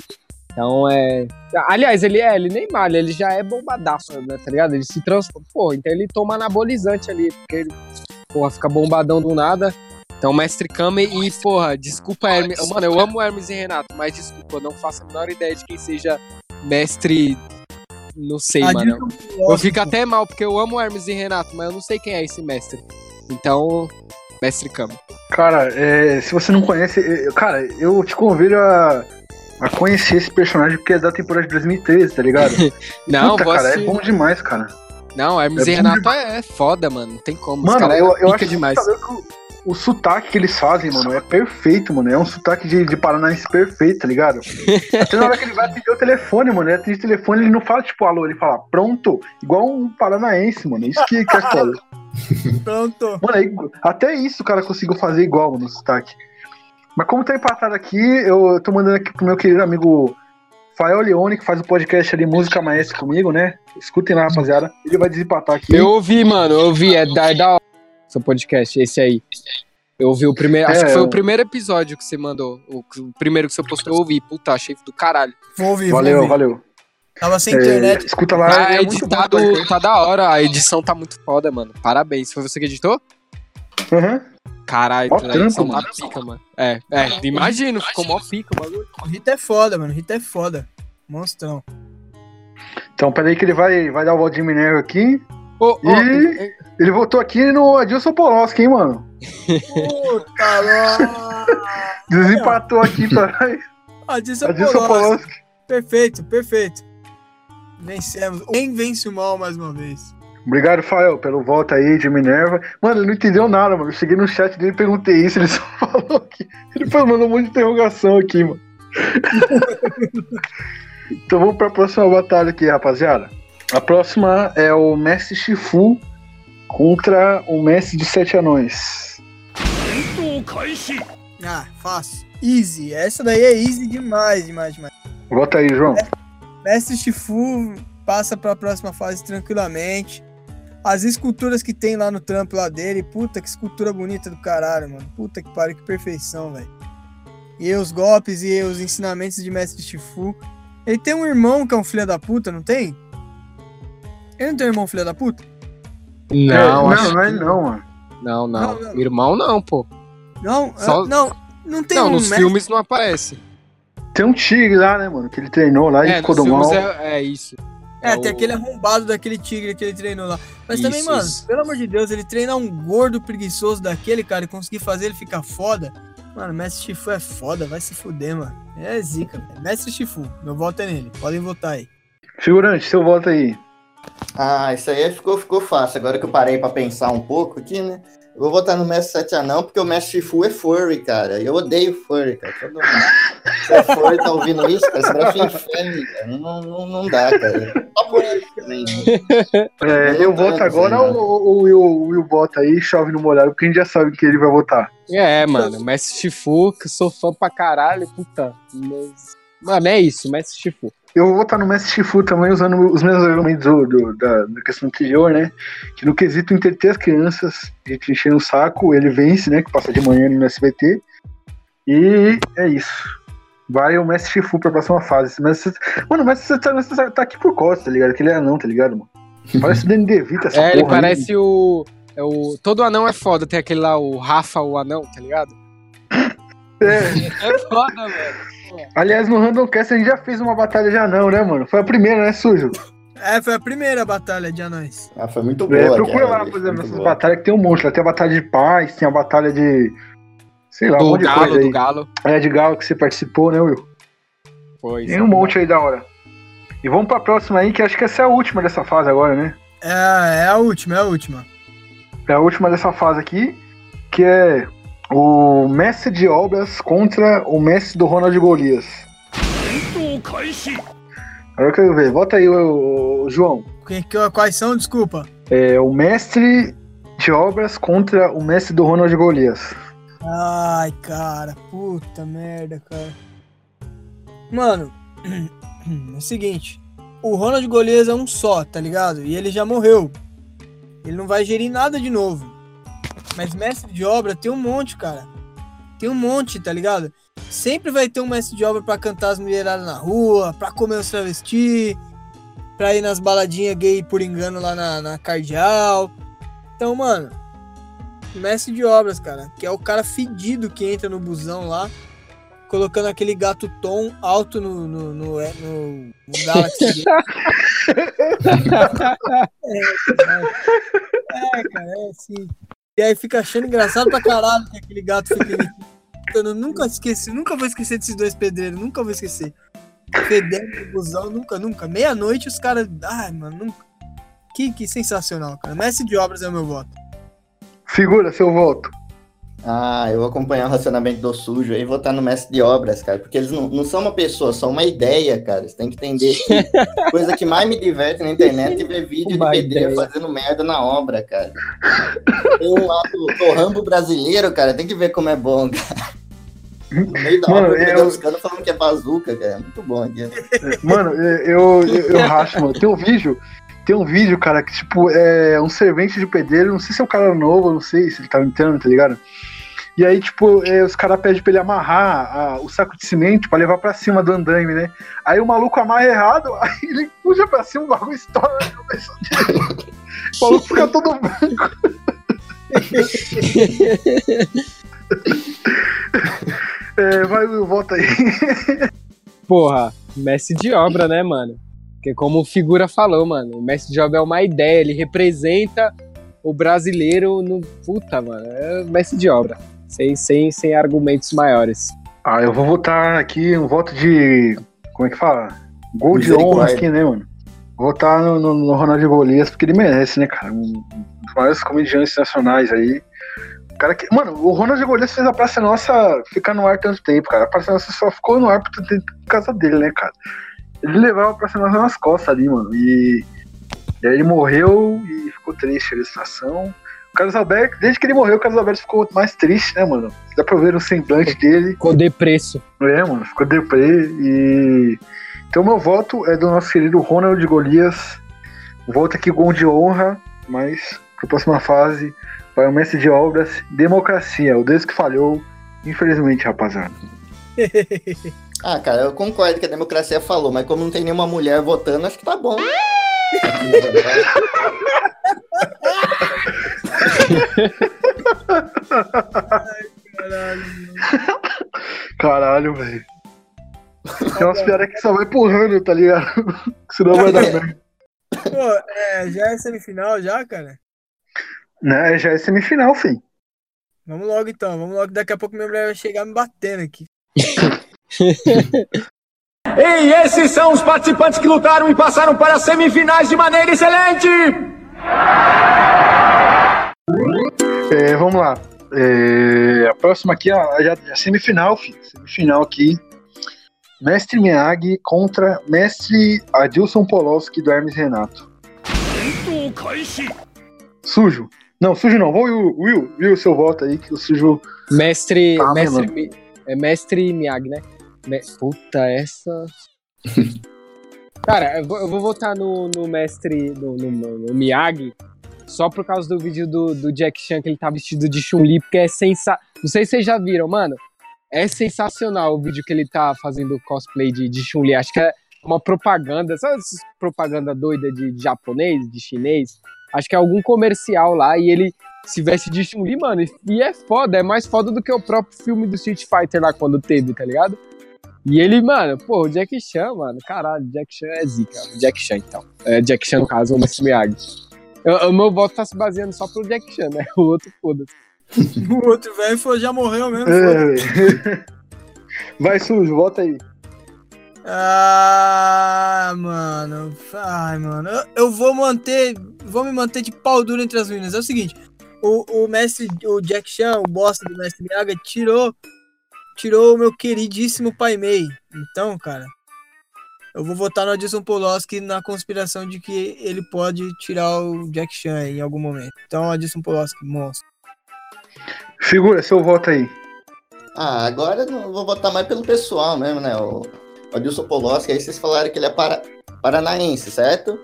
Então é. Aliás, ele é, ele nem malha, ele já é bombadaço, né, tá ligado? Ele se transforma. Pô, então ele toma anabolizante ali, porque ele, porra, fica bombadão do nada. Então, Mestre Kami e, porra, desculpa, Hermes. Mano, eu amo Hermes e Renato, mas desculpa, eu não faço a menor ideia de quem seja mestre. Não sei, A mano. Eu fico até mal, porque eu amo Hermes e Renato, mas eu não sei quem é esse mestre. Então, Mestre Kami. Cara, é, se você não conhece, é, cara, eu te convido a, a conhecer esse personagem porque é da temporada de 2013, tá ligado? (laughs) Não, Puta, cara, é bom demais, cara. Não, Hermes É e Renato é foda, mano. Não tem como. Mano, caras eu, eu pica acho demais. demais. que o, o sotaque que eles fazem, mano, é perfeito, mano. É um sotaque de, de paranaense perfeito, tá ligado? (laughs) Até na hora que ele vai atender o telefone, mano, ele atende o telefone, ele não fala tipo alô, ele fala pronto, igual um paranaense, mano. Isso que, que é foda. (laughs) Pronto. Mano, é até isso o cara conseguiu fazer igual no sotaque. Mas como tá empatado aqui, eu tô mandando aqui pro meu querido amigo Fael Leone, que faz o podcast ali Música Maestra comigo, né? Escutem lá, rapaziada. Ele vai desempatar aqui. Eu ouvi, mano, eu ouvi. É da, é da hora seu podcast, esse aí. Eu ouvi o primeiro. Acho É, que foi eu- o primeiro episódio que você mandou. O, o primeiro que você postou, eu ouvi. Puta, achei do caralho. Vou ouvir, Valeu, vou ouvir. valeu. Tava sem É, internet. escuta lá, Ah, é muito bom. editado tá da hora. A edição tá muito foda, mano. Parabéns. Foi você que editou? Uhum. Caralho, Mó tá pica, mano. É, é, imagino, ficou mó pica o bagulho. O Rita é foda, mano. O Rita é foda. Monstrão. Então, peraí que ele vai, vai dar o Valdir Minério aqui. Ô, E- Ele votou aqui no Adilson Poloski, hein, mano? Puta lá. Desempatou aqui pra Adilson Adilson Poloski. Poloski. Perfeito, perfeito. Vencemos. Quem vence o mal mais uma vez? Obrigado, Fael, pelo voto aí de Minerva. Mano, ele não entendeu nada, mano. Eu cheguei no chat dele e perguntei isso, ele (laughs) só falou que. Ele mandou um monte de interrogação aqui, mano. (laughs) então vamos pra próxima batalha aqui, rapaziada. A próxima é o Mestre Shifu contra o Mestre de Sete Anões. Ah, fácil. Easy. Essa daí é easy demais, demais, demais. Vota aí, João. Mestre Shifu passa pra próxima fase tranquilamente. As esculturas que tem lá no trampo lá dele, puta que escultura bonita do caralho, mano. Puta que pariu, que perfeição, velho. E os golpes e os ensinamentos de Mestre Shifu. Ele tem um irmão que é um filho da puta, não tem? Ele não tem um irmão filho da puta? Não, não, acho não é que- não, mano. Não, não. Não, não. Irmão não, pô. Não, Só- ah, não, não tem não, um nos mestre- filmes não aparece. Tem um tigre lá, né, mano? Que ele treinou lá e É, ficou nos do mal. é, é isso. É, o- tem aquele arrombado daquele tigre que ele treinou lá. Mas Isso, também, mano, isso. pelo amor de Deus, ele treinar um gordo preguiçoso daquele, cara, e conseguir fazer ele ficar foda. Mano, Mestre Shifu é foda, vai se fuder, mano. É zica, velho. Mestre Shifu, meu voto é nele. Podem votar aí. Figurante, seu voto aí. Ah, isso aí ficou, ficou fácil. Agora que eu parei pra pensar um pouco aqui, né? Eu vou votar no Mestre Sete Anão, porque o Mestre Shifu é furry, cara. Eu odeio furry, cara. Todo mundo. Se é furry, tá ouvindo isso, cara? Você vai pro inferno, cara. Não, não, não dá, cara. Só por isso também. É, eu tá voto agora ou o Will, o Will vota aí, chove no molhado, porque a gente já sabe que ele vai votar. É, mano, Mestre Shifu, que eu sou fã pra caralho, puta. Mas... Mano, é isso, Mestre Shifu. Eu vou votar no Mestre Shifu também, usando os mesmos argumentos do, do- da, da questão anterior, né? Que no quesito entreter as crianças, a gente enchendo o saco, ele vence, né? Que passa de manhã no SBT. E é isso. Vai o Mestre Shifu pra próxima fase. Mas, mano, mas você tá, você tá aqui por costa, tá ligado? Que ele é anão, tá ligado, mano? Parece o Danny DeVito essa É, ele porra aí. parece o, é o. Todo anão é foda, tem aquele lá, o Rafa, o anão, tá ligado? É. (laughs) É foda, velho. Aliás, no Randomcast a gente já fez uma batalha de anão, né, mano? Foi a primeira, né, Sujo? É, foi a primeira batalha de anões. Ah, foi muito boa. É, procura cara. lá, por exemplo, essas boa. batalhas que tem um monte. Lá tem a batalha de paz, tem a batalha de. Sei lá, um Do monte de galo, coisa aí. do galo. É, de galo que você participou, né, Will? Pois. Tem um monte aí da hora. E vamos pra próxima aí, que acho que essa é a última dessa fase agora, né? É, é a última, é a última. É a última dessa fase aqui, que é o mestre de obras contra o mestre do Ronald Golias. Agora eu quero ver. Bota aí, o, João. Quem- que- Quais são? Desculpa. É o mestre de obras contra o mestre do Ronald Golias. Ai, cara, puta merda, cara. Mano, (clears throat) é o seguinte, o Ronald Golias é um só, tá ligado? E ele já morreu. Ele não vai gerir nada de novo. Mas mestre de obra tem um monte, cara. Tem um monte, tá ligado? Sempre vai ter um mestre de obra pra cantar as mulheradas na rua, pra comer os travestis, pra ir nas baladinhas gay por engano lá na, na cardeal. Então, mano, mestre de obras, cara, que é o cara fedido que entra no busão lá, colocando aquele gato tom alto no, no, no, é, no, no Galaxy dele. (laughs) É, cara, é assim. E aí fica achando engraçado pra caralho que aquele gato fica. Eu nunca esqueci, nunca vou esquecer desses dois pedreiros, nunca vou esquecer. Fedendo busão, nunca, nunca. Meia-noite os caras. Ai, mano, nunca. Que, que sensacional, cara. Mestre de obras é o meu voto. Figura seu voto. Ah, eu vou acompanhar o racionamento do sujo aí e votar no mestre de obras, cara. Porque eles não, não são uma pessoa, são uma ideia, cara. Você tem que entender que a (laughs) coisa que mais me diverte na internet é ver vídeo Uma de pedreiro ideia. fazendo merda na obra, cara. Tem um lado do Rambo brasileiro, cara. Tem que ver como é bom, cara. No meio da Mano, obra, eu- pegando os caras falando que é bazuca, cara. É muito bom aqui. Mano, eu, eu, eu racho, mano. Tem um vídeo. Tem um vídeo, cara, que, tipo, é um servente de pedreiro. Não sei se é um cara novo, não sei se ele tá entrando, tá ligado? E aí, tipo, é, os caras pedem pra ele amarrar a- o saco de cimento pra levar pra cima do andaime, né? Aí o maluco amarra errado, (laughs) aí ele puxa pra cima, o bagulho estoura na cabeça dele. O maluco fica todo branco. (laughs) É, vai, volta aí. Porra, mestre de obra, né, mano? Porque como o figura falou, mano, o mestre de obra é uma ideia, ele representa o brasileiro no. Puta, mano, é mestre de obra. Sem, sem, sem argumentos maiores. Ah, eu vou votar aqui um voto de. Como é que fala? Gol de honra aqui, né, mano? Vou votar no, no, no Ronaldo Golias, porque ele merece, né, cara? Um um dos maiores comediantes nacionais aí. O cara que. Mano, o Ronald Golias fez a Praça Nossa ficar no ar tanto tempo, cara. A Praça Nossa só ficou no ar por tanto tempo por causa dele, né, cara? Ele levava a Praça Nossa nas costas ali, mano. E, e aí ele morreu e ficou triste a situação. O Carlos Alberto, desde que ele morreu, o Carlos Alberto ficou mais triste, né, mano? Dá pra ver no semblante dele. Ficou depresso. É, mano, ficou deprê e. Então meu voto é do nosso querido Ronald Golias. Voto aqui gol de honra, mas pra próxima fase vai o mestre de obras, democracia, o Deus que falhou, infelizmente, rapaziada. (laughs) Ah, cara, eu concordo que a democracia falou, mas como não tem nenhuma mulher votando, acho que tá bom. (laughs) Caralho. (laughs) Caralho, velho. Tem umas piadas que só vai empurrando, tá ligado? (laughs) Senão vai dar merda. Pô, é, já é semifinal já, cara? Né, já é semifinal, filho. Vamos logo então, vamos logo. Daqui a pouco minha mulher vai chegar me batendo aqui. (laughs) E esses são os participantes que lutaram e passaram para as semifinais de maneira excelente. É, vamos lá. É, a próxima aqui, ó, já, já semifinal, filho. Semifinal aqui. Mestre Miyagi contra Mestre Adilson Poloski do Hermes Renato. Sujo. Não, sujo não. Vou Will, Will, Will, seu voto aí, que o sujo. Mestre. Tá, mestre, é mestre Miyagi, né? Me- Puta, essa. (laughs) Cara, eu vou, eu vou votar no, no mestre. No, no- no Miyagi. Só por causa do vídeo do, do Jack Chan que ele tá vestido de Chun-Li, porque é sensacional. Não sei se vocês já viram, mano. É sensacional o vídeo que ele tá fazendo cosplay de, de Chun-Li. Acho que é uma propaganda. Sabe essas propaganda doida de, de japonês, de chinês? Acho que é algum comercial lá e ele se veste de Chun-Li, mano. e- é foda, é mais foda do que o próprio filme do Street Fighter lá quando teve, tá ligado? E ele, mano, pô, o Jack Chan, mano, caralho, Jack Chan é zica. Jack Chan, então. É, Jack Chan, no caso, o Mestre Miyagi. O meu voto tá se baseando só pro Jack Chan, né? O outro, foda-se. (laughs) O outro velho foi- já morreu mesmo. É. (laughs) Vai, sujo, volta aí. Ah, mano. Ai, mano. Eu, eu vou manter. Vou me manter de pau duro entre as ruínas. É o seguinte: o, o mestre, o Jack Chan, o bosta do mestre Miyagi, tirou. Tirou o meu queridíssimo Pai Mei. Então, cara. Eu vou votar no Adilson Poloski na conspiração de que ele pode tirar o Jack Chan em algum momento. Então, Adilson Poloski, monstro. Figura, seu voto aí. Ah, agora eu não vou votar mais pelo pessoal mesmo, né? O, Adilson Poloski, aí vocês falaram que ele é para, paranaense, certo?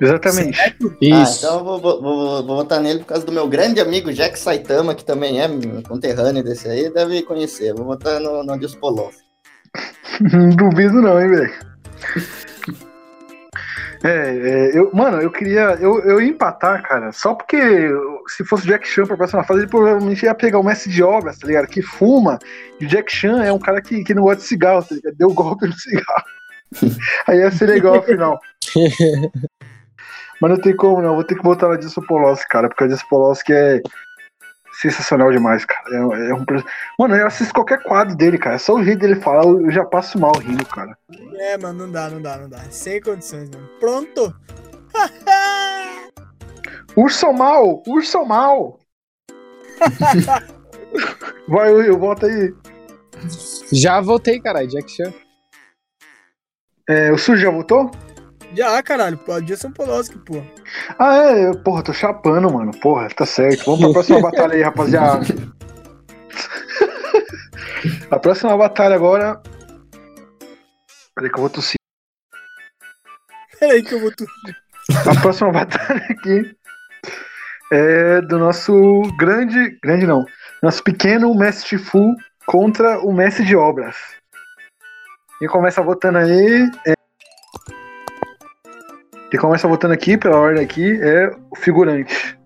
Exatamente. Ah, Isso. então eu vou, vou, vou- vou votar nele por causa do meu grande amigo Jack Saitama, que também é conterrâneo desse aí, deve conhecer. Vou votar no, no Adilson Poloski. (laughs) Não duvido não, hein, velho. É, é, eu, mano, eu queria. Eu, eu ia empatar, cara, só porque se fosse Jack Chan pra próxima fase, ele provavelmente ia pegar o mestre de obras, tá ligado? Que fuma. E o Jack Chan é um cara que, que não gosta de cigarro, tá ligado? Deu golpe no (laughs) cigarro. Aí ia ser legal afinal. (laughs) Mas não tem como, não. Vou ter que botar no Adilson Poloski, cara, porque o Adilson Poloski é sensacional demais, cara. É, é um... Mano, eu assisto qualquer quadro dele, cara. Só o jeito dele falar, eu já passo mal rindo, cara. É, mano, não dá, não dá, não dá. Sem condições, mano. Pronto! (laughs) Urso mal! Urso mal! (laughs) Vai, eu, eu volto aí. Já votei, caralho, Jack Chan. É, o Sujo já votou? Já, caralho, pô, Adilson Poloski, pô. Ah, é, porra, tô chapando, mano. Porra, tá certo. Vamos pra próxima batalha aí, rapaziada. (laughs) A próxima batalha agora. Peraí que eu vou tossir. Peraí que eu vou tu. A próxima (laughs) batalha aqui é do nosso grande. Grande não. Nosso pequeno mestre Fu contra o mestre de obras. Quem começa votando aí. É... Quem começa votando aqui, pela ordem aqui, é o figurante.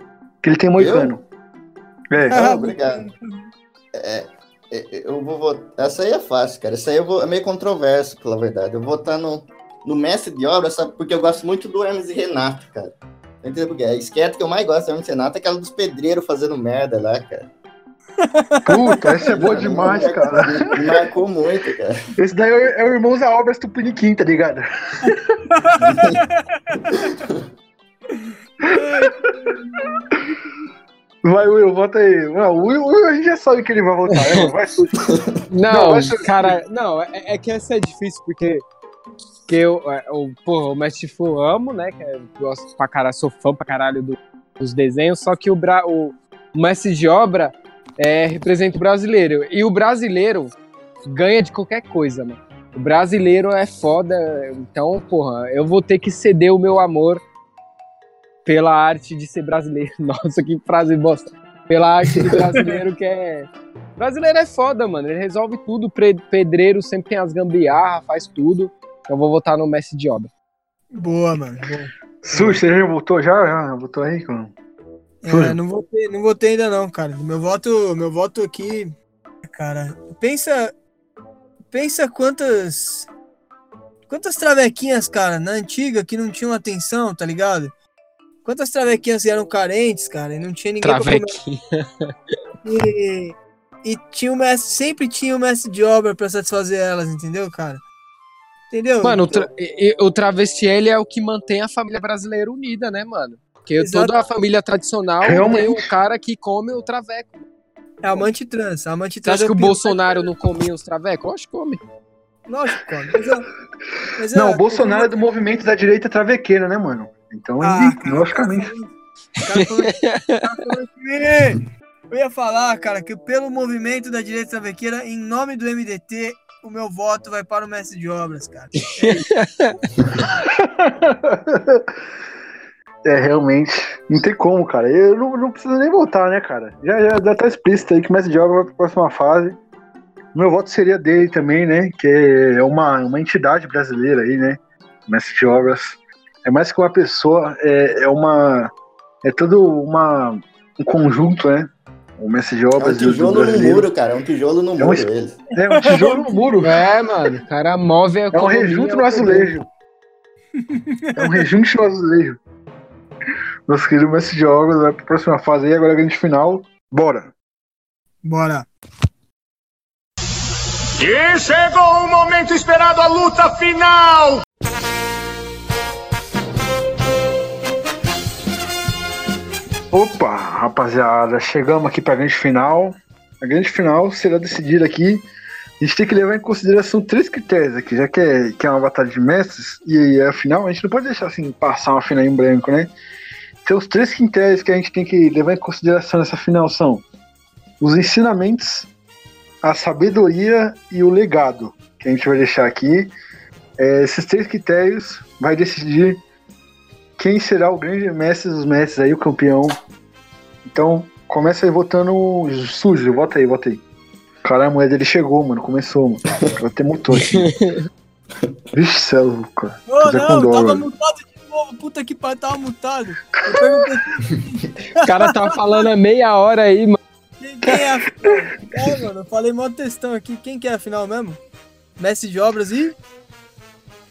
Que ele tem moicano. É. Ah, obrigado. É, é, eu vou votar. Essa aí é fácil, cara. Essa aí eu vou... é meio controverso, pela verdade. Eu vou votar no, no mestre de obra, sabe? Porque eu gosto muito do Hermes e Renato, cara. Não entendo por quê. A esquerda que eu mais gosto do Hermes e Renato é aquela dos pedreiros fazendo merda lá, cara. Puta, essa é boa demais, cara. Marcou muito, cara. Esse daí é o- é Irmãos a Obras Tupiniquim, tá ligado? Vai, Will, vota aí. Não, o Will, Will a gente já sabe que ele vai votar, né? Vai. Não, Não, vai cara, não, é, é que essa é difícil porque que eu, é, o, porra, o Mestre Fu eu amo, né? Que eu gosto pra caralho, sou fã pra caralho do- dos desenhos, só que o, bra, o, o Mestre de Obra é, representa o brasileiro. E o brasileiro ganha de qualquer coisa, mano. O brasileiro é foda, então, porra, eu vou ter que ceder o meu amor pela arte de ser brasileiro. (laughs) Nossa, que frase bosta. Pela arte de brasileiro que é. Brasileiro é foda, mano. Ele resolve tudo. Pedreiro sempre tem as gambiarra, faz tudo. Eu vou votar no mestre de obra. Boa, mano. Boa. Sujo, você já votou? Já? Já votou aí? mano? É, não votei, não votei ainda não, cara. Meu voto, meu voto aqui, cara. Pensa, pensa quantas, quantas travequinhas, cara, na antiga que não tinham atenção, tá ligado? Quantas travequinhas eram carentes, cara, e não tinha ninguém pra comer. Travequinha. E, e tinha o mestre, sempre tinha o mestre de obra pra satisfazer elas, entendeu, cara? Entendeu? Mano, o, Então, tra e- e- o travestielli é o que mantém a família brasileira unida, né, mano? Porque Exato. toda a família tradicional Realmente. tem o cara que come o traveco. é amante trans. Amante Você trans acha é que o pior. Bolsonaro não comia os travecos? Lógico que come. Lógico, que come. Mas, eu- mas Não, eu- o Bolsonaro é do movimento da direita travequeira, né, mano? Então, Ah, ele, cara, logicamente. cara cara Eu ia falar, cara, que pelo movimento da direita travequeira, em nome do MDT, o meu voto vai para o mestre de obras, cara. (laughs) (laughs) É, (laughs) realmente. Não tem como, cara. Eu não, não preciso nem votar, né, cara? Já, já, já tá explícito aí que o Messi de Obra vai pra próxima fase. Meu voto seria dele também, né? Que é uma, uma entidade brasileira aí, né? Mestre de Obras. É mais que uma pessoa, é, é uma. É todo uma, um conjunto, né? O Mestre de É um Obras o do tijolo no muro, cara. É um tijolo no um muro, eles. (laughs) É um tijolo no muro. (laughs) É, mano. O cara move a É um rejunto no azulejo. É um rejunte no azulejo. Nosso querido Messi de Obras vai pra próxima fase aí, agora a grande final. Bora! Bora. E chegou o momento esperado, a luta final! Opa, rapaziada, chegamos aqui pra grande final. A grande final será decidida aqui. A gente tem que levar em consideração três critérios aqui, já que é, que é uma batalha de mestres e é a final, a gente não pode deixar assim passar uma final em branco, né? Então, os três critérios que a gente tem que levar em consideração nessa final são os ensinamentos, a sabedoria e o legado, que a gente vai deixar aqui. É, esses três critérios vai decidir quem será o grande mestre dos mestres aí, o campeão. Então, começa aí votando sujo, vota aí, vota aí. Caralho, a mulher dele chegou, mano, começou, mano. Vai ter motor aqui. (laughs) Vixe, céu, cara. Ô, até não, tava de Puta que pariu, tava mutado. Eu perguntei (laughs) O cara tá falando há meia hora aí, mano. quem, quem é a final. É, mano, eu falei mó textão aqui. Quem que é a final mesmo? Mestre de obras e.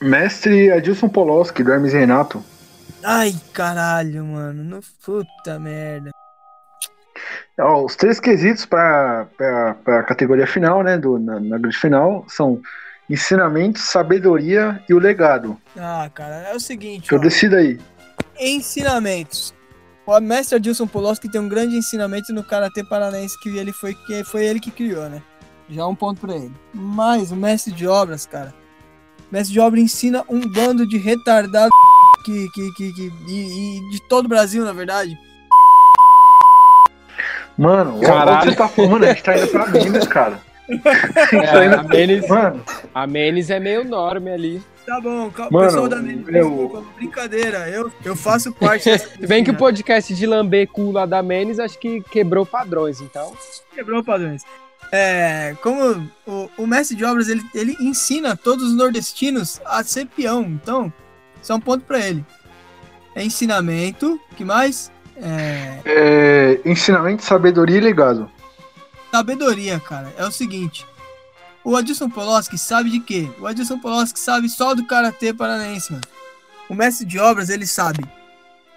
Mestre Adilson Poloski, do Hermes Renato. Ai, caralho, mano. No... Puta merda. Ó, os três quesitos para a categoria final, né? Do, na, na grande final, são ensinamentos, sabedoria e o legado. Ah, cara, é o seguinte, Então ó. decida aí. Ensinamentos. O mestre Adilson Poloski tem um grande ensinamento no Karatê Paranaense que ele foi, que foi ele que criou, né? Já um ponto pra ele. Mas o mestre de obras, cara. O mestre de obras ensina um bando de retardados que, que, que, que e, e de todo o Brasil, na verdade. Mano, Caralho. onde você tá falando? A gente tá indo pra (laughs) Minas, cara. É, a, Menes, Mano, a Menes é meio enorme ali. Tá bom, cal- Mano, pessoal da Menes, eu- desculpa, brincadeira. Eu, eu faço parte dessa (laughs) Vem que o podcast de lamber cu lá da Menes acho que quebrou padrões, então. Quebrou padrões. É, como o, o mestre de obras, ele, ele ensina todos os nordestinos a ser peão. Então, isso é um ponto pra ele. É ensinamento, que mais? É, é, ensinamento, sabedoria e legado. Sabedoria, cara. É o seguinte. O Adilson Poloski sabe de quê? O Adilson Poloski sabe só do Karatê Paranaense, mano. O mestre de obras, ele sabe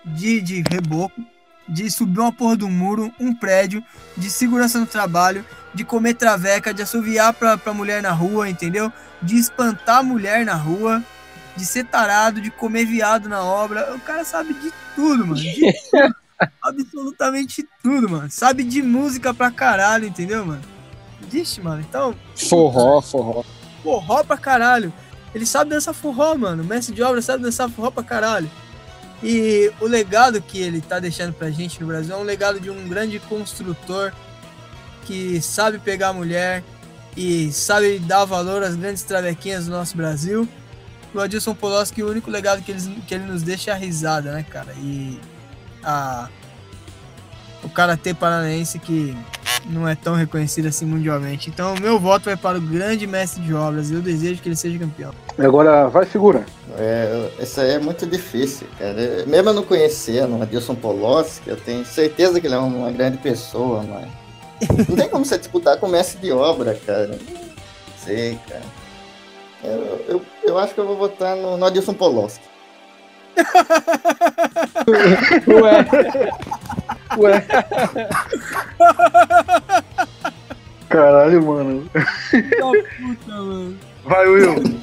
de, de reboco, de subir uma porra do muro, um prédio, de segurança no trabalho, de comer traveca, de assoviar pra, pra mulher na rua, entendeu? De espantar mulher na rua, de ser tarado, de comer viado na obra. O cara sabe de tudo, mano. De tudo. (laughs) Absolutamente tudo, mano. Sabe de música pra caralho, entendeu, mano? Vixe, mano. Então, Forró, forró. forró pra caralho. Ele sabe dançar forró, mano. O mestre de obra sabe dançar forró pra caralho. E o legado que ele tá deixando pra gente no Brasil é um legado de um grande construtor que sabe pegar a mulher e sabe dar valor às grandes travequinhas do nosso Brasil. O Adilson Poloski, o único legado que, eles, que ele nos deixa é a risada, né, cara? E a, o Karatê Paranaense que não é tão reconhecido assim mundialmente. Então, o meu voto vai para o grande mestre de obras. Eu desejo que ele seja campeão. Agora vai, figura. É, isso aí é muito difícil, cara. Mesmo eu não conhecendo o Adilson Poloski, eu tenho certeza que ele é uma grande pessoa, mas. Não tem como você disputar com o mestre de obra, cara. Não sei, cara. Eu, eu, eu acho que eu vou votar no, no Adilson Poloski. Ué, Ué. Caralho, mano. Puta, mano. Vai, Will.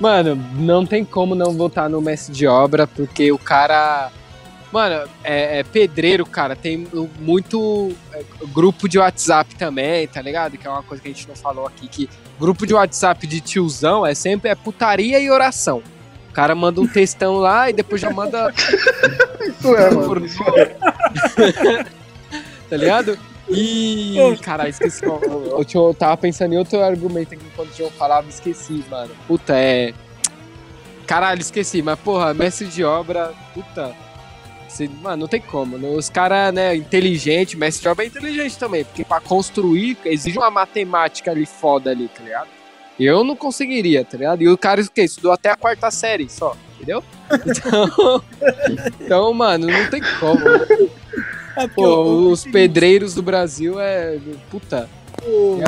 Mano, não tem como não votar no mestre de obra, porque o cara. Mano, é, é pedreiro, cara. Tem muito é, grupo de WhatsApp também, tá ligado? Que é uma coisa que a gente não falou aqui. Que grupo de WhatsApp de tiozão é sempre é putaria e oração. O cara manda um textão lá e depois já manda. Isso é, mano. Isso é. tá ligado? E. Caralho, esqueci. Eu, eu, tava pensando em outro argumento aqui quando o João falava, esqueci, mano. Puta, é. Caralho, esqueci, mas porra, mestre de obra, puta. Você, mano, não tem como. né? Os caras, né, inteligente, mestre de obra é inteligente também, porque pra construir exige uma matemática ali foda ali, tá ligado? Eu não conseguiria, tá ligado? E o cara, o quê? Estudou até a quarta série só, entendeu? Então, (laughs) então mano, não tem como. É Pô, o- os pedreiros do Brasil é. Puta. o,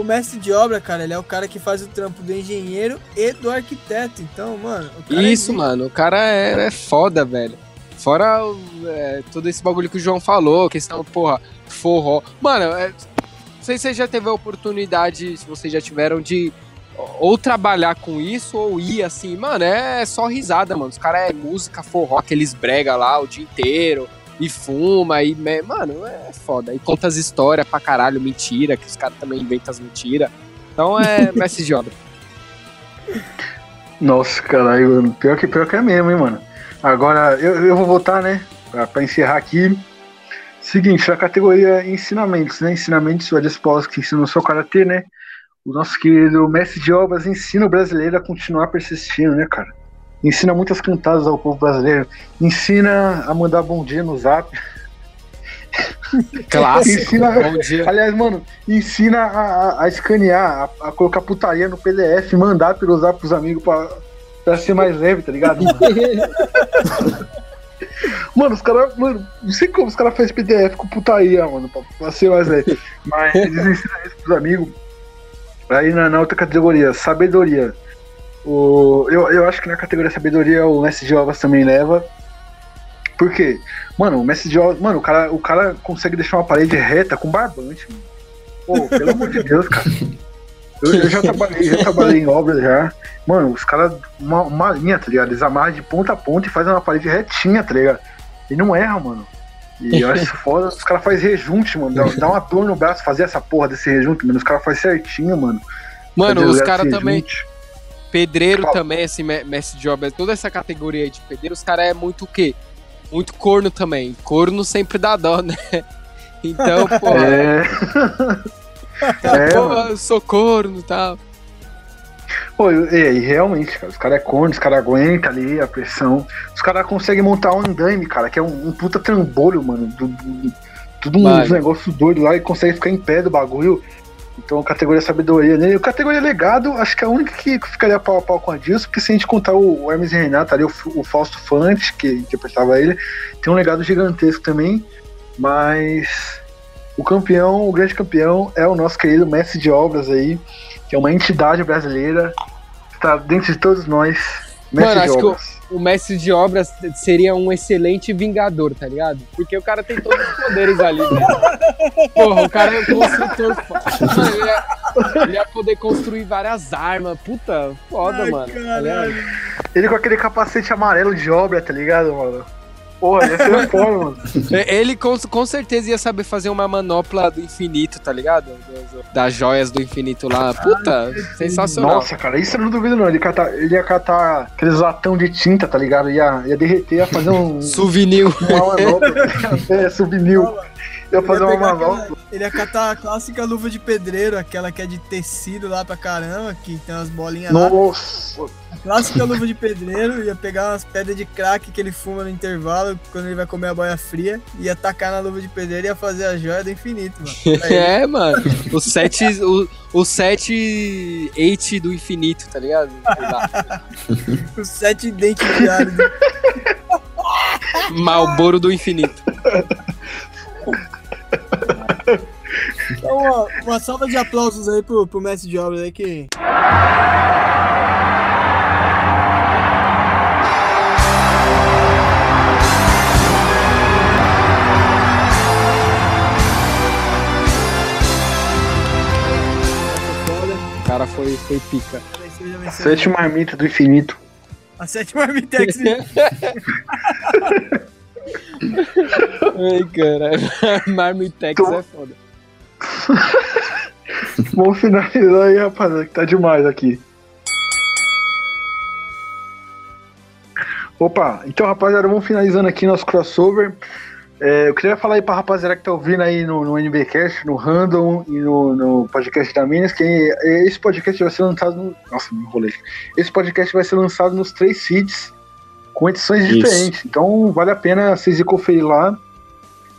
o mestre de obra, cara, ele é o cara que faz o trampo do engenheiro e do arquiteto. Então, mano, o cara é Isso, zica. mano, o cara é, é foda, velho. Fora é, todo esse bagulho que o João falou, questão, porra, forró. Mano, é, sei se você já teve a oportunidade, se vocês já tiveram, de ou trabalhar com isso ou ir assim, mano, é só risada, mano. Os caras é música, forró, aqueles brega lá o dia inteiro, e fuma, e. Mano, é foda. E conta as histórias pra caralho, mentira, que os caras também inventam as mentiras. Então é mestre de obra. Nossa, caralho. Pior que, pior que é mesmo, hein, mano. Agora, eu, eu vou votar, né? Pra, pra encerrar aqui. Seguinte, a categoria ensinamentos, né? Ensinamentos, o Adispós que ensina o seu karatê, né? O nosso querido mestre de obras ensina o brasileiro a continuar persistindo, né, cara? Ensina muitas cantadas ao povo brasileiro. Ensina a mandar bom dia no zap. Clássico. Ensina, Bom dia. Aliás, mano, ensina a, a- a escanear, a, a colocar putaria no PDF, mandar pelo zap pros amigos pra, pra ser mais leve, tá ligado? (laughs) Mano, os caras, mano, não sei como os caras fazem PDF com putaria, mano, pra, pra ser mais leve. Mas (laughs) eles ensinam isso pros amigos. Aí na, na outra categoria, sabedoria. O, eu, eu acho que na categoria sabedoria o mestre de também leva. Por quê? Mano, o mestre de. Mano, o cara, o cara consegue deixar uma parede reta com barbante, mano. Pô, pelo amor de Deus, cara. (laughs) Eu, eu já trabalhei, já trabalhei em obras já. Mano, os caras, uma, uma linha, tá ligado? Eles amarram de ponta a ponta e fazem uma parede retinha, tá ligado? E não erra, mano. E eu acho (laughs) foda, os caras fazem rejunte, mano. Dá, dá uma dor no braço fazer essa porra desse rejunte, mano. Os caras fazem certinho, mano. Mano, Fazer os caras também. Pedreiro Fala. também, esse me- mestre de obra, toda essa categoria aí de pedreiro, os caras é muito o quê? Muito corno também. Corno sempre dá dó, né? (laughs) Então, (laughs) pô, É. é, (laughs) pô, mano. eu sou corno e tal. Pô, e, e realmente, cara, os caras é corno, os caras aguentam ali a pressão. Os caras conseguem montar um andaime, cara, que é um, um puta trambolho, mano. Do, do- tudo um negócio doido lá e consegue ficar em pé do bagulho. Então, categoria sabedoria nele. Categoria legado, acho que é a única que ficaria pau a pau com a Dilson, porque se a gente contar o, o Hermes e Renato ali, o, o Fausto Fante, que interpretava ele, tem um legado gigantesco também. Mas o campeão, o grande campeão, é o nosso querido mestre de obras aí, que é uma entidade brasileira, que está dentro de todos nós. Mestre Mano, de acho que obras. o mestre de obras seria um excelente vingador, tá ligado? Porque o cara tem todos os poderes ali, velho. (laughs) Porra, o cara é um construtor. foda. Ele, ia, ele ia poder construir várias armas. Puta, foda, Ai, mano. tá? Ele com aquele capacete amarelo de obra, tá ligado, mano? Porra, ia ser foda, mano. (laughs) É, Ele com, com certeza ia saber fazer uma manopla do infinito, tá ligado? Das, joias do infinito lá. Puta, sensacional. Nossa, cara, isso eu não duvido não. Ele, cata- ele ia catar aqueles latão de tinta, tá ligado? Ia, ia derreter, ia fazer um, (laughs) Souvenir. uma manopla. (laughs) é, souvenir. Ia fazer Ele ia uma aquela- Ele ia catar a clássica luva de pedreiro, aquela que é de tecido lá pra caramba, que tem umas bolinhas lá. Nossa, A clássica luva de pedreiro, ia pegar umas pedras de crack que ele fuma no intervalo, quando ele vai comer a boia fria, ia tacar na luva de pedreiro e ia fazer a joia do infinito, mano. (laughs) É, mano. O 7. O, o 7 8 do infinito, tá ligado? Lá. (laughs) os sete dentes de do- Malboro do infinito. (laughs) Então, uma, uma salva de aplausos aí pro, pro mestre de obras aí que. O cara foi, foi pica. Vencedor. Sete marmitas do infinito. A sétima Armitex. (laughs) Ai, caralho. (laughs) Marmitex Tô- é foda. (laughs) Vamos finalizar aí, rapaziada, que tá demais aqui. Opa, então, rapaziada, vamos finalizando aqui nosso crossover. É, eu queria falar aí pra rapaziada que tá ouvindo aí no, no NBcast, no Random e no, no podcast da Minas, que esse podcast vai ser lançado no. Nossa, me enrolei. Esse podcast vai ser lançado nos três feeds com edições Isso. diferentes. Então vale a pena vocês ir conferir lá.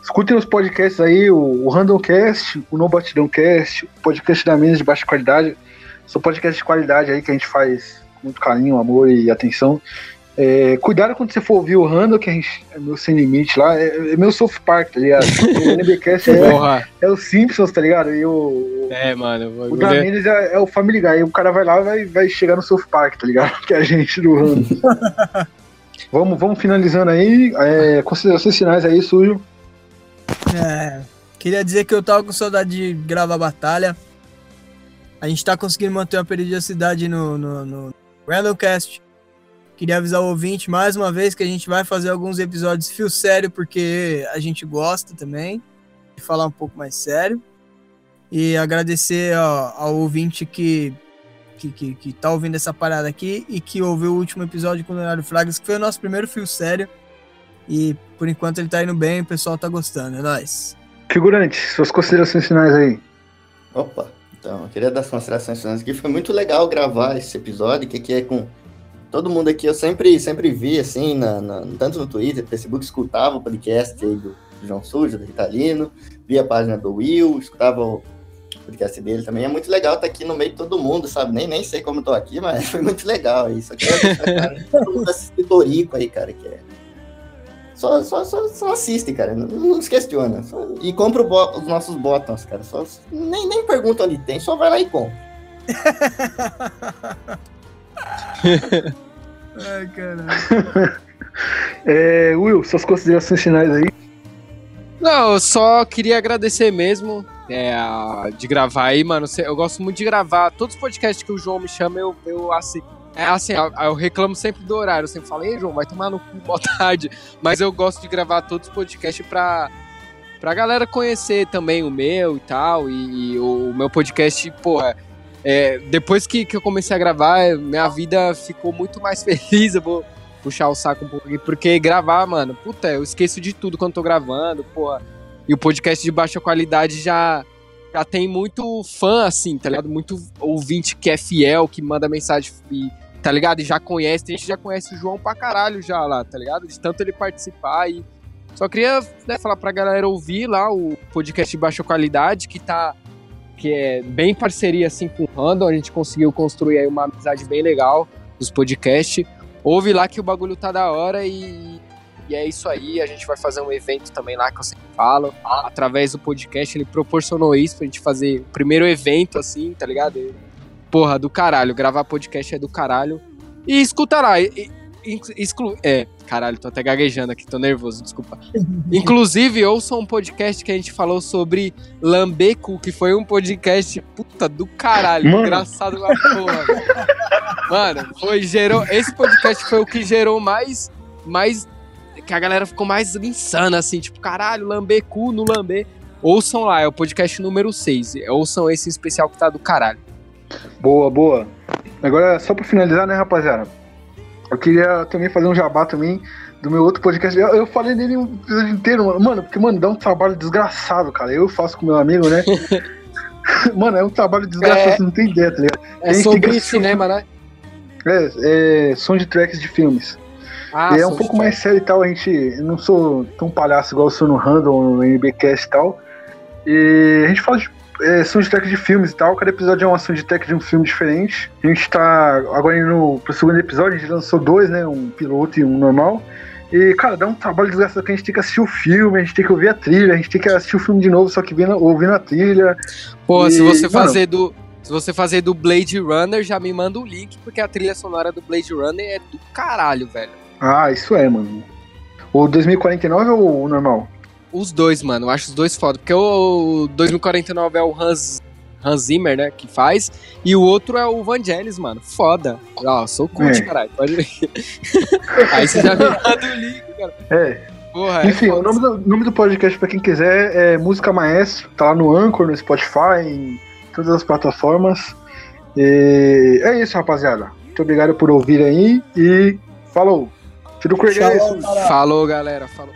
Escutem os podcasts aí, o, o Randomcast, o No Batidão Cast, o podcast da Minas de baixa qualidade. São podcasts de qualidade aí que a gente faz com muito carinho, amor e atenção. É, cuidado quando você for ouvir o Random, que a gente é meu sem limite lá, é, é meu South Park, tá ligado? (laughs) O NBcast é, é o Simpsons, tá ligado? E o, É, mano. o O da bagulho é- é, o Family Guy. E o cara vai lá e vai, vai chegar no South Park, tá ligado? (laughs) Que é a gente do Random. (laughs) vamos, vamos finalizando aí. É, considerações finais aí, sujo. É, queria dizer que eu tava com saudade de gravar batalha. A gente tá conseguindo manter uma periodicidade no, no, no Randomcast. Queria avisar o ouvinte mais uma vez que a gente vai fazer alguns episódios fio sério, porque a gente gosta também de falar um pouco mais sério. E agradecer ao, ao ouvinte que, que, que, que tá ouvindo essa parada aqui e que ouviu o último episódio com o Leonardo Fragas, que foi o nosso primeiro fio sério. E por enquanto ele tá indo bem, o pessoal tá gostando, é nóis. Figurante, suas considerações finais aí. Opa, então, eu queria dar as considerações finais aqui. Foi muito legal gravar esse episódio, que aqui é com todo mundo aqui. Eu sempre, sempre vi, assim, na, na- tanto no Twitter, Facebook, escutava o podcast aí do, do João Sujo, do Ritalino, via a página do Will, escutava o podcast dele também. É muito legal estar aqui no meio de todo mundo, sabe? Nem, nem sei como eu tô aqui, mas (laughs) foi muito legal isso. Aqui todo mundo assiste Torico aí, cara, que é. Só, só, só, só assiste, cara. Não, não se questiona. Só- e compra bo- os nossos botões, cara. Só, nem, nem pergunta onde tem, só vai lá e compra. (laughs) Ai, caralho. (laughs) É, Will, suas considerações finais aí. Não, eu só queria agradecer mesmo é, de gravar aí, mano. Eu gosto muito de gravar. Todos os podcasts que o João me chama, eu, eu assim. É assim, eu, reclamo sempre do horário. Eu sempre falo, ei, João, vai tomar no cu, (laughs) boa tarde. Mas eu gosto de gravar todos os podcasts pra, pra galera conhecer também o meu e tal. E, e o, meu podcast, porra. é, depois que, que eu comecei a gravar, minha vida ficou muito mais (laughs) feliz. Eu vou puxar o saco um aqui, porque gravar, mano, puta, eu esqueço de tudo quando tô gravando, porra. E o podcast de baixa qualidade já, já tem muito fã, assim, tá ligado? Muito ouvinte que é fiel, que manda mensagem e, tá ligado? E já conhece, tem gente já conhece o João pra caralho já lá, tá ligado? De tanto ele participar e. Só queria né, falar pra galera ouvir lá o podcast de baixa qualidade, que tá. Que é bem em parceria assim com o Random, a gente conseguiu construir aí uma amizade bem legal dos podcasts. Ouve lá que o bagulho tá da hora e, e é isso aí. A gente vai fazer um evento também lá que eu sempre falo. Através do podcast, ele proporcionou isso pra gente fazer o primeiro evento, assim, tá ligado? E, porra, do caralho. Gravar podcast é do caralho. E escuta lá. e- e- exclu é, caralho, tô até gaguejando aqui, tô nervoso, desculpa. (laughs) Inclusive, ouçam um podcast que a gente falou sobre Lambeco, que foi um podcast, puta, do caralho. Mano. Engraçado pra porra. Mano, foi, gerou. Esse podcast foi o que gerou mais. mais que a galera ficou mais insana, assim, tipo, caralho, lamber cu no lamber. Ouçam lá, é o podcast número 6. Ouçam esse especial que tá do caralho. Boa, boa. Agora, só pra finalizar, né, rapaziada? Eu queria também fazer um jabá também do meu outro podcast. Eu, eu falei nele o episódio inteiro, mano. Mano, porque, mano, dá um trabalho desgraçado, cara. Eu faço com meu amigo, né? (laughs) mano, é um trabalho desgraçado, É. você não tem ideia, tá ligado? É sobre cinema, né? É, é soundtracks de filmes. Ah, e é um pouco mais sério e tal, a gente. Eu não sou tão palhaço igual eu sou no Random, no NBcast e tal. E a gente fala de é, soundtrack de filmes e tal. Cada episódio é uma soundtrack de um filme diferente. A gente tá agora indo pro segundo episódio, a gente lançou dois, né? Um piloto e um normal. E, cara, dá um trabalho desgastado que a gente tem que assistir o filme, a gente tem que ouvir a trilha, a gente tem que assistir o filme de novo, só que vendo, ouvindo a trilha. Pô, se E, você mano- fazer do. Se você fazer do Blade Runner, já me manda o link, porque a trilha sonora do Blade Runner é do caralho, velho. Ah, isso é, mano. O 2049 ou o normal? Os dois, mano. Eu acho os dois foda. Porque o 2049 é o Hans, Hans Zimmer, né, que faz. E o outro é o Vangelis, mano. Foda. Ó, sou cult, É. caralho. Pode ver. (laughs) Aí você já me manda (laughs) o link, cara. É. Porra, é Enfim, foda. o nome do, nome do podcast, pra quem quiser, é Música Maestro. Tá lá no Anchor, no Spotify, em todas as plataformas. E é isso, rapaziada. Muito obrigado por ouvir aí e falou. Tira o Craig é. Falou, galera. Falou.